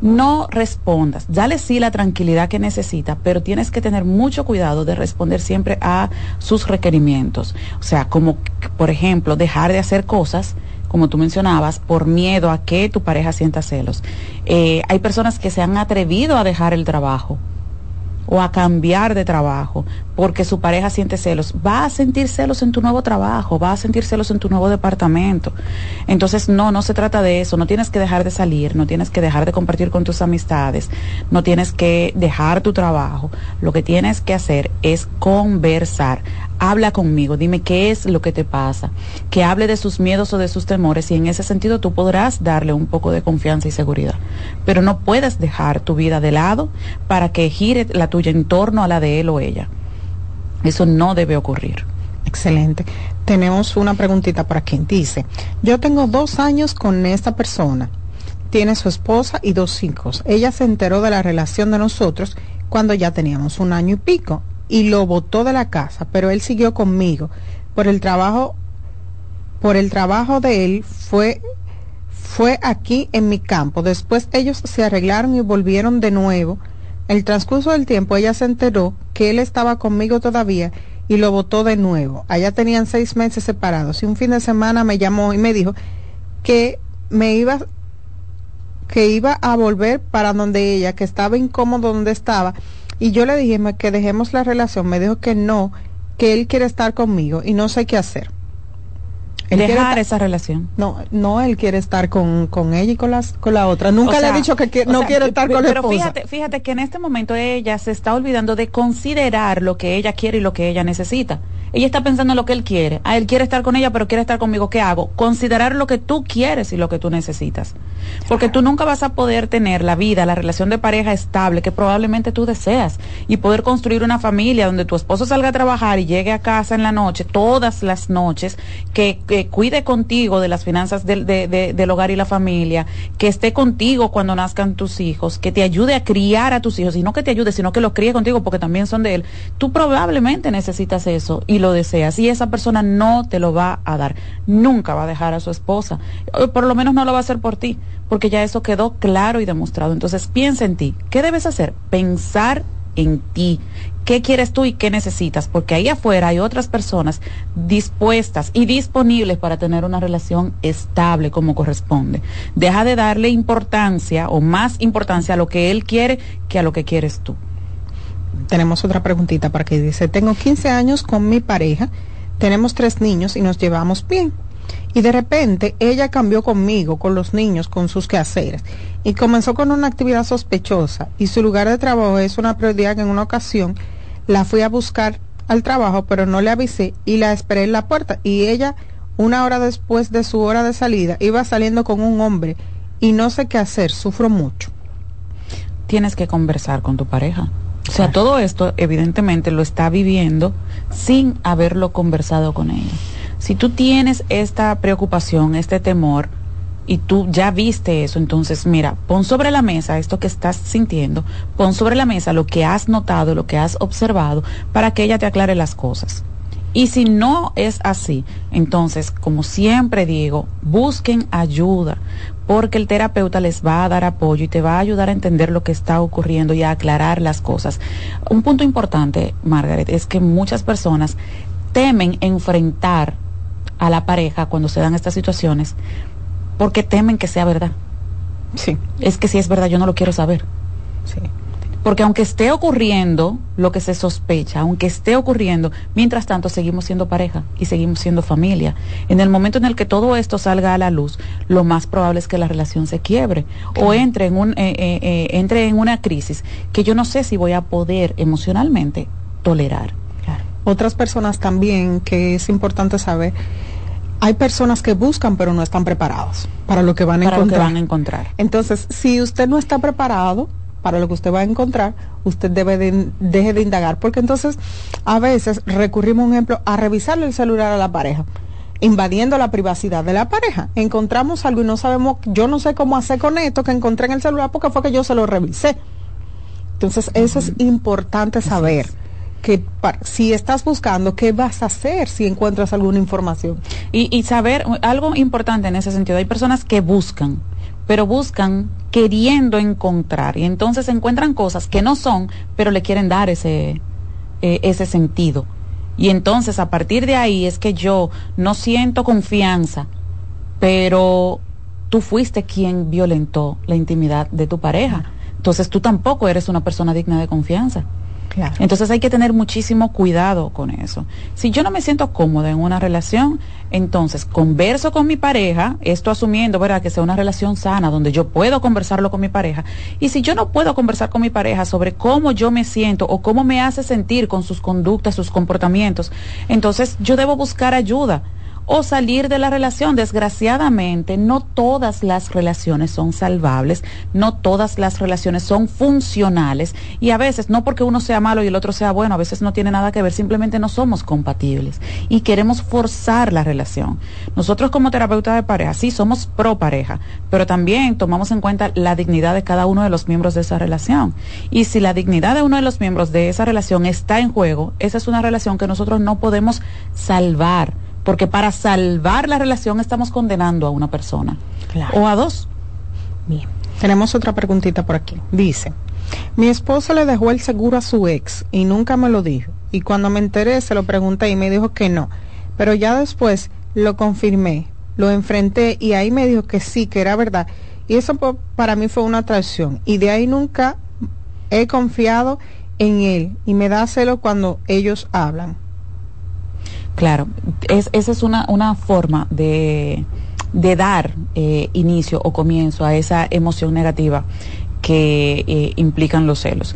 no respondas. Dale sí la tranquilidad que necesita, pero tienes que tener mucho cuidado de responder siempre a sus requerimientos. O sea, como por ejemplo, dejar de hacer cosas como tú mencionabas, por miedo a que tu pareja sienta celos. Eh, hay personas que se han atrevido a dejar el trabajo o a cambiar de trabajo porque su pareja siente celos, va a sentir celos en tu nuevo trabajo, va a sentir celos en tu nuevo departamento. Entonces, no, no se trata de eso, no tienes que dejar de salir, no tienes que dejar de compartir con tus amistades, no tienes que dejar tu trabajo. Lo que tienes que hacer es conversar. Habla conmigo, dime qué es lo que te pasa, que hable de sus miedos o de sus temores y en ese sentido tú podrás darle un poco de confianza y seguridad. Pero no puedes dejar tu vida de lado para que gire la en torno a la de él o ella. Eso no debe ocurrir. Excelente. Tenemos una preguntita para quien dice, yo tengo dos años con esta persona, tiene su esposa y dos hijos. Ella se enteró de la relación de nosotros cuando ya teníamos un año y pico y lo botó de la casa, pero él siguió conmigo. Por el trabajo, por el trabajo de él fue fue aquí en mi campo. Después ellos se arreglaron y volvieron de nuevo el transcurso del tiempo ella se enteró que él estaba conmigo todavía y lo votó de nuevo. Allá tenían seis meses separados y un fin de semana me llamó y me dijo que me iba que iba a volver para donde ella, que estaba incómodo donde estaba y yo le dije que dejemos la relación. Me dijo que no, que él quiere estar conmigo y no sé qué hacer. Dejar esa relación. No, no, él quiere estar con, con ella y con, las, con la otra. Nunca le he dicho que, no quiere estar con la esposa. Pero fíjate, fíjate que en este momento ella se está olvidando de considerar lo que ella quiere y lo que ella necesita. Ella está pensando en lo que él quiere. Ah, él quiere estar con ella, pero quiere estar conmigo. ¿Qué hago? Considerar lo que tú quieres y lo que tú necesitas. Porque tú nunca vas a poder tener la vida, la relación de pareja estable que probablemente tú deseas y poder construir una familia donde tu esposo salga a trabajar y llegue a casa en la noche, todas las noches, que cuide contigo de las finanzas del, del hogar y la familia, que esté contigo cuando nazcan tus hijos, que te ayude a criar a tus hijos, y no que te ayude, sino que los críe contigo porque también son de él. Tú probablemente necesitas eso y lo deseas y esa persona no te lo va a dar. Nunca va a dejar a su esposa. Por lo menos no lo va a hacer por ti, porque ya eso quedó claro y demostrado. Entonces piensa en ti. ¿Qué debes hacer? Pensar en ti. ¿Qué quieres tú y qué necesitas? Porque ahí afuera hay otras personas dispuestas y disponibles para tener una relación estable como corresponde. Deja de darle importancia o más importancia a lo que él quiere que a lo que quieres tú. Tenemos otra preguntita para que dice, tengo 15 años con mi pareja, tenemos tres niños y nos llevamos bien y de repente ella cambió conmigo, con los niños, con sus quehaceres y comenzó con una actividad sospechosa y su lugar de trabajo es una prioridad que en una ocasión la fui a buscar al trabajo pero no le avisé y la esperé en la puerta y ella una hora después de su hora de salida iba saliendo con un hombre y no sé qué hacer, sufro mucho. tienes que conversar con tu pareja. O sea, todo esto evidentemente lo está viviendo sin haberlo conversado con ella. Si tú tienes esta preocupación, este temor, y tú ya viste eso, entonces mira, pon sobre la mesa esto que estás sintiendo, pon sobre la mesa lo que has notado, lo que has observado, para que ella te aclare las cosas. Y si no es así, entonces, como siempre digo, busquen ayuda, porque el terapeuta les va a dar apoyo y te va a ayudar a entender lo que está ocurriendo y a aclarar las cosas. Un punto importante, Margaret, es que muchas personas temen enfrentar a la pareja cuando se dan estas situaciones porque temen que sea verdad. Sí. Es que si es verdad, yo no lo quiero saber. Sí. Porque aunque esté ocurriendo lo que se sospecha, aunque esté ocurriendo, mientras tanto seguimos siendo pareja y seguimos siendo familia. En el momento en el que todo esto salga a la luz, lo más probable es que la relación se quiebre o entre en, un, eh, eh, eh, entre en una crisis que yo no sé si voy a poder emocionalmente tolerar. Otras personas también, que es importante saber, hay personas que buscan pero no están preparados para lo que van a Para lo que encontrar. van a encontrar. Entonces, si usted no está preparado para lo que usted va a encontrar, usted debe de, deje de indagar, porque entonces a veces recurrimos, un ejemplo, a revisarle el celular a la pareja, invadiendo la privacidad de la pareja. Encontramos algo y no sabemos, yo no sé cómo hacer con esto que encontré en el celular porque fue que yo se lo revisé. Entonces, eso es importante saber. Que si estás buscando, ¿qué vas a hacer si encuentras alguna información? Y, y saber algo importante en ese sentido, hay personas que buscan, pero buscan queriendo encontrar y entonces encuentran cosas que no son, pero le quieren dar ese, eh, ese sentido. Y entonces a partir de ahí es que yo no siento confianza, pero tú fuiste quien violentó la intimidad de tu pareja. Entonces tú tampoco eres una persona digna de confianza. Entonces hay que tener muchísimo cuidado con eso. Si yo no me siento cómoda en una relación, entonces converso con mi pareja, esto asumiendo, ¿verdad?, que sea una relación sana, donde yo puedo conversarlo con mi pareja. Y si yo no puedo conversar con mi pareja sobre cómo yo me siento o cómo me hace sentir con sus conductas, sus comportamientos, entonces yo debo buscar ayuda o salir de la relación. Desgraciadamente, no todas las relaciones son salvables, no todas las relaciones son funcionales y a veces, no porque uno sea malo y el otro sea bueno, a veces no tiene nada que ver, simplemente no somos compatibles y queremos forzar la relación. Nosotros como terapeutas de pareja, sí somos pro pareja, pero también tomamos en cuenta la dignidad de cada uno de los miembros de esa relación. Y si la dignidad de uno de los miembros de esa relación está en juego, esa es una relación que nosotros no podemos salvar porque para salvar la relación estamos condenando a una persona o a dos. Bien. Tenemos otra preguntita por aquí. Dice, mi esposo le dejó el seguro a su ex y nunca me lo dijo. Y cuando me enteré se lo pregunté y me dijo que no. Pero ya después lo confirmé, lo enfrenté y ahí me dijo que sí, que era verdad. Y eso para mí fue una traición. Y de ahí nunca he confiado en él y me da celo cuando ellos hablan. Claro, es, esa es una, una forma de, de dar eh, inicio o comienzo a esa emoción negativa que eh, implican los celos.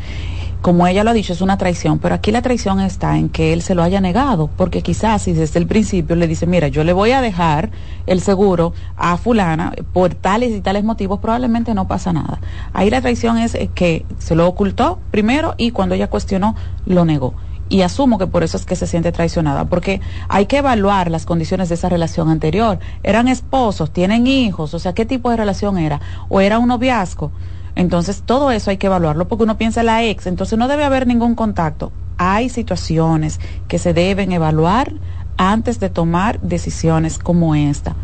Como ella lo ha dicho, es una traición, pero aquí la traición está en que él se lo haya negado, porque quizás si desde el principio le dice, mira, yo le voy a dejar el seguro a fulana por tales y tales motivos, probablemente no pasa nada. Ahí la traición es eh, que se lo ocultó primero y cuando ella cuestionó, lo negó y asumo que por eso es que se siente traicionada, porque hay que evaluar las condiciones de esa relación anterior. Eran esposos, tienen hijos, o sea, ¿qué tipo de relación era? ¿O era un noviazgo? Entonces, todo eso hay que evaluarlo porque uno piensa en la ex, entonces no debe haber ningún contacto. Hay situaciones que se deben evaluar antes de tomar decisiones como esta.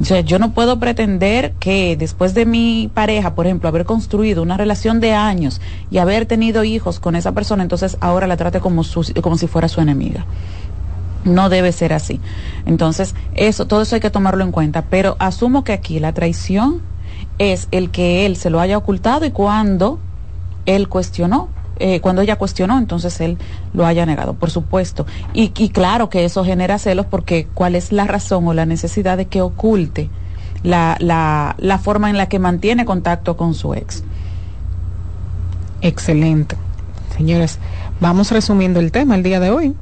O sea, yo no puedo pretender que después de mi pareja, por ejemplo, haber construido una relación de años y haber tenido hijos con esa persona, entonces ahora la trate como, su- como si fuera su enemiga. No debe ser así. Entonces, eso, todo eso hay que tomarlo en cuenta. Pero asumo que aquí la traición es el que él se lo haya ocultado y cuando él cuestionó, eh, cuando ella cuestionó, entonces él lo haya negado, por supuesto. Y, y claro que eso genera celos porque cuál es la razón o la necesidad de que oculte la, la, la forma en la que mantiene contacto con su ex. Excelente. Señores, vamos resumiendo el tema el día de hoy.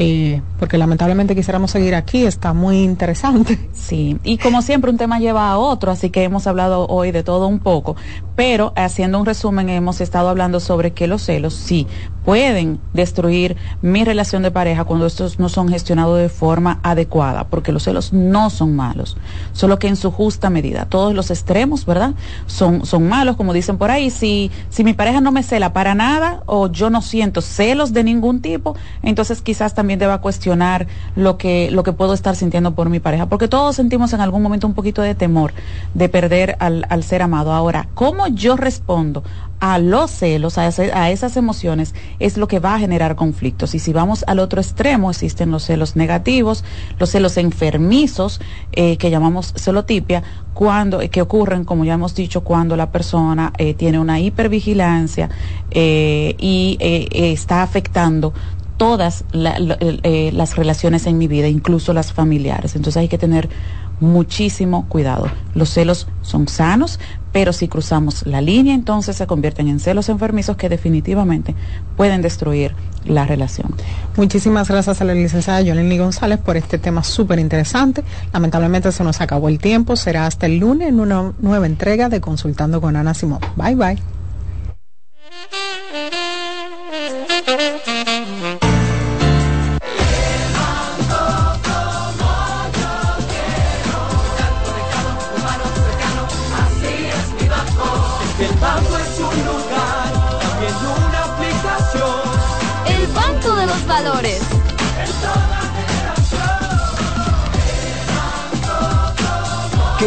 Eh, porque lamentablemente quisiéramos seguir aquí, está muy interesante. Sí, y como siempre un tema lleva a otro, así que hemos hablado hoy de todo un poco, Pero haciendo un resumen, hemos estado hablando sobre que los celos sí pueden destruir mi relación de pareja cuando estos no son gestionados de forma adecuada, porque los celos no son malos, solo que en su justa medida. Todos los extremos, ¿verdad? Son, son malos, como dicen por ahí. Si, si mi pareja no me cela para nada o yo no siento celos de ningún tipo, entonces quizás también deba cuestionar lo que, lo que puedo estar sintiendo por mi pareja, porque todos sentimos en algún momento un poquito de temor de perder al, al ser amado. Ahora, ¿cómo yo respondo a los celos, a, esas emociones, es lo que va a generar conflictos. Y si vamos al otro extremo, existen los celos negativos, los celos enfermizos, eh, que llamamos celotipia, cuando, eh, que ocurren, como ya hemos dicho, cuando la persona eh, tiene una hipervigilancia y está afectando todas las relaciones en mi vida, incluso las familiares. Entonces hay que tener muchísimo cuidado. Los celos son sanos, pero si cruzamos la línea, entonces se convierten en celos enfermizos que definitivamente pueden destruir la relación. Muchísimas gracias a la licenciada Yoleni González por este tema súper interesante. Lamentablemente se nos acabó el tiempo. Será hasta el lunes en una nueva entrega de Consultando con Ana Simón. Bye bye.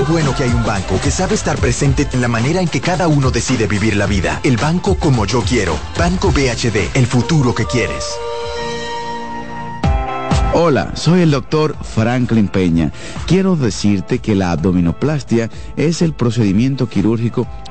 Bueno que hay un banco que sabe estar presente en la manera en que cada uno decide vivir la vida. El banco como yo quiero. Banco BHD, el futuro que quieres. Hola, soy el doctor Franklin Peña. Quiero decirte que la abdominoplastia es el procedimiento quirúrgico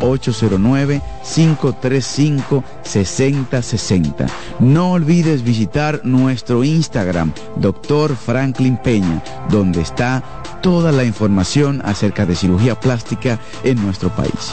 809-535-6060. No olvides visitar nuestro Instagram, Dr. Franklin Peña, donde está toda la información acerca de cirugía plástica en nuestro país.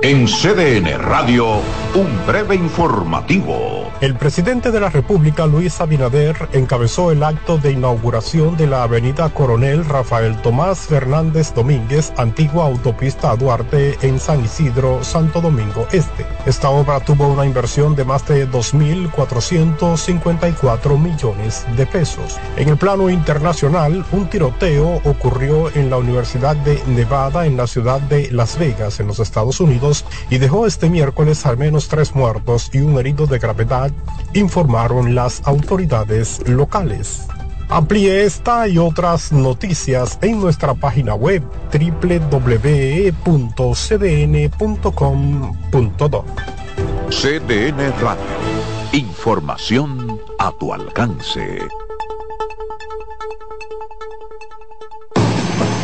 En CDN Radio, un breve informativo. El presidente de la República, Luis Abinader, encabezó el acto de inauguración de la avenida Coronel Rafael Tomás Fernández Domínguez, antigua autopista Duarte, en San Isidro, Santo Domingo Este. Esta obra tuvo una inversión de más de 2.454 millones de pesos. En el plano internacional, un tiroteo ocurrió en la Universidad de Nevada, en la ciudad de Las Vegas, en los Estados Unidos, y dejó este miércoles al menos tres muertos y un herido de gravedad informaron las autoridades locales. Amplíe esta y otras noticias en nuestra página web www.cdn.com.do. CDN Radio. Información a tu alcance.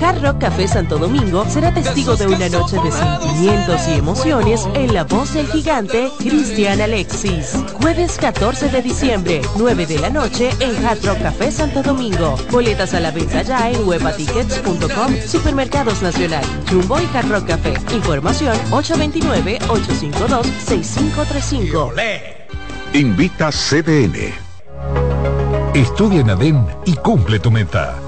Hard Rock Café Santo Domingo será testigo de una noche de sentimientos y emociones en la voz del gigante Cristian Alexis. Jueves 14 de diciembre, 9 de la noche en Hard Rock Café Santo Domingo. Boletas a la venta ya en webatickets.com, Supermercados Nacional, Jumbo y Hard Rock Café. Información 829-852-6535. Invita CDN. Estudia en ADEN y cumple tu meta.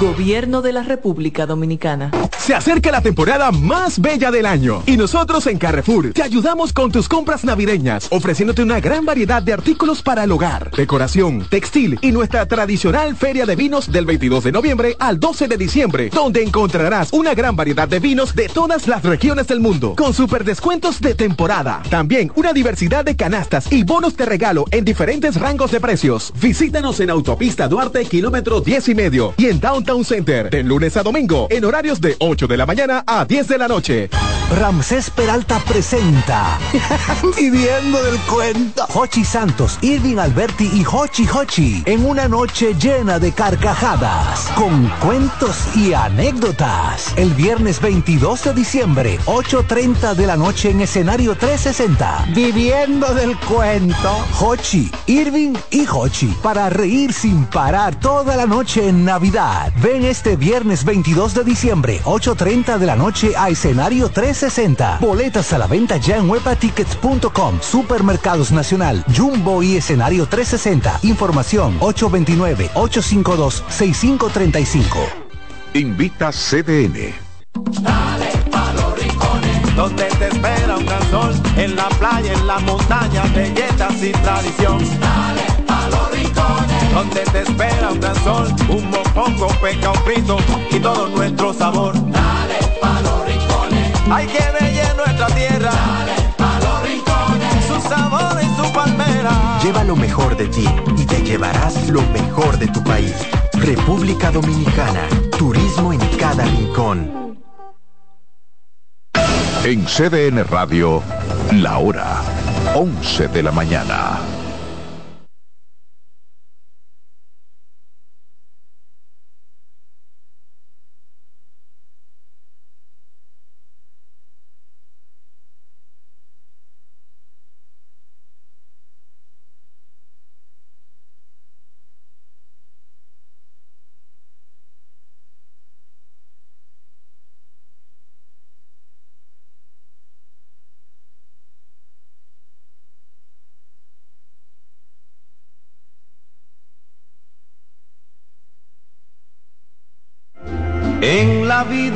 Gobierno de la República Dominicana. Se acerca la temporada más bella del año y nosotros en Carrefour te ayudamos con tus compras navideñas, ofreciéndote una gran variedad de artículos para el hogar, decoración, textil y nuestra tradicional feria de vinos del 22 de noviembre al 12 de diciembre, donde encontrarás una gran variedad de vinos de todas las regiones del mundo, con super descuentos de temporada. También una diversidad de canastas y bonos de regalo en diferentes rangos de precios. Visítanos en Autopista Duarte, kilómetro 10 y medio, y en Downtown Center, de lunes a domingo, en horarios de 8 de la mañana a 10 de la noche. Ramsés Peralta presenta Viviendo del cuento Hochi Santos, Irving Alberti y Hochi Hochi en una noche llena de carcajadas con cuentos y anécdotas. El viernes 22 de diciembre, 8.30 de la noche en escenario 360. Viviendo del cuento Hochi, Irving y Hochi para reír sin parar toda la noche en Navidad. Ven este viernes 22 de diciembre, 8.30 de la noche a escenario 360. Boletas a la venta ya en webatickets.com, Supermercados Nacional, Jumbo y escenario 360. Información 829-852-6535. Invita CDN. Dale pa' los rincones, donde te espera un gran sol, en la playa, en la montaña, belletas y tradición. Dale donde te espera un gran sol, un mopongo, peca, un frito y todo nuestro sabor. Dale pa' los rincones, hay que bella nuestra tierra. Dale pa' los rincones, su sabor y su palmera. Lleva lo mejor de ti y te llevarás lo mejor de tu país. República Dominicana. Turismo en cada rincón. En CDN Radio, la hora 11 de la mañana. En la vida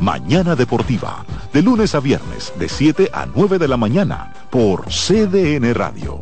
Mañana Deportiva, de lunes a viernes, de 7 a 9 de la mañana, por CDN Radio.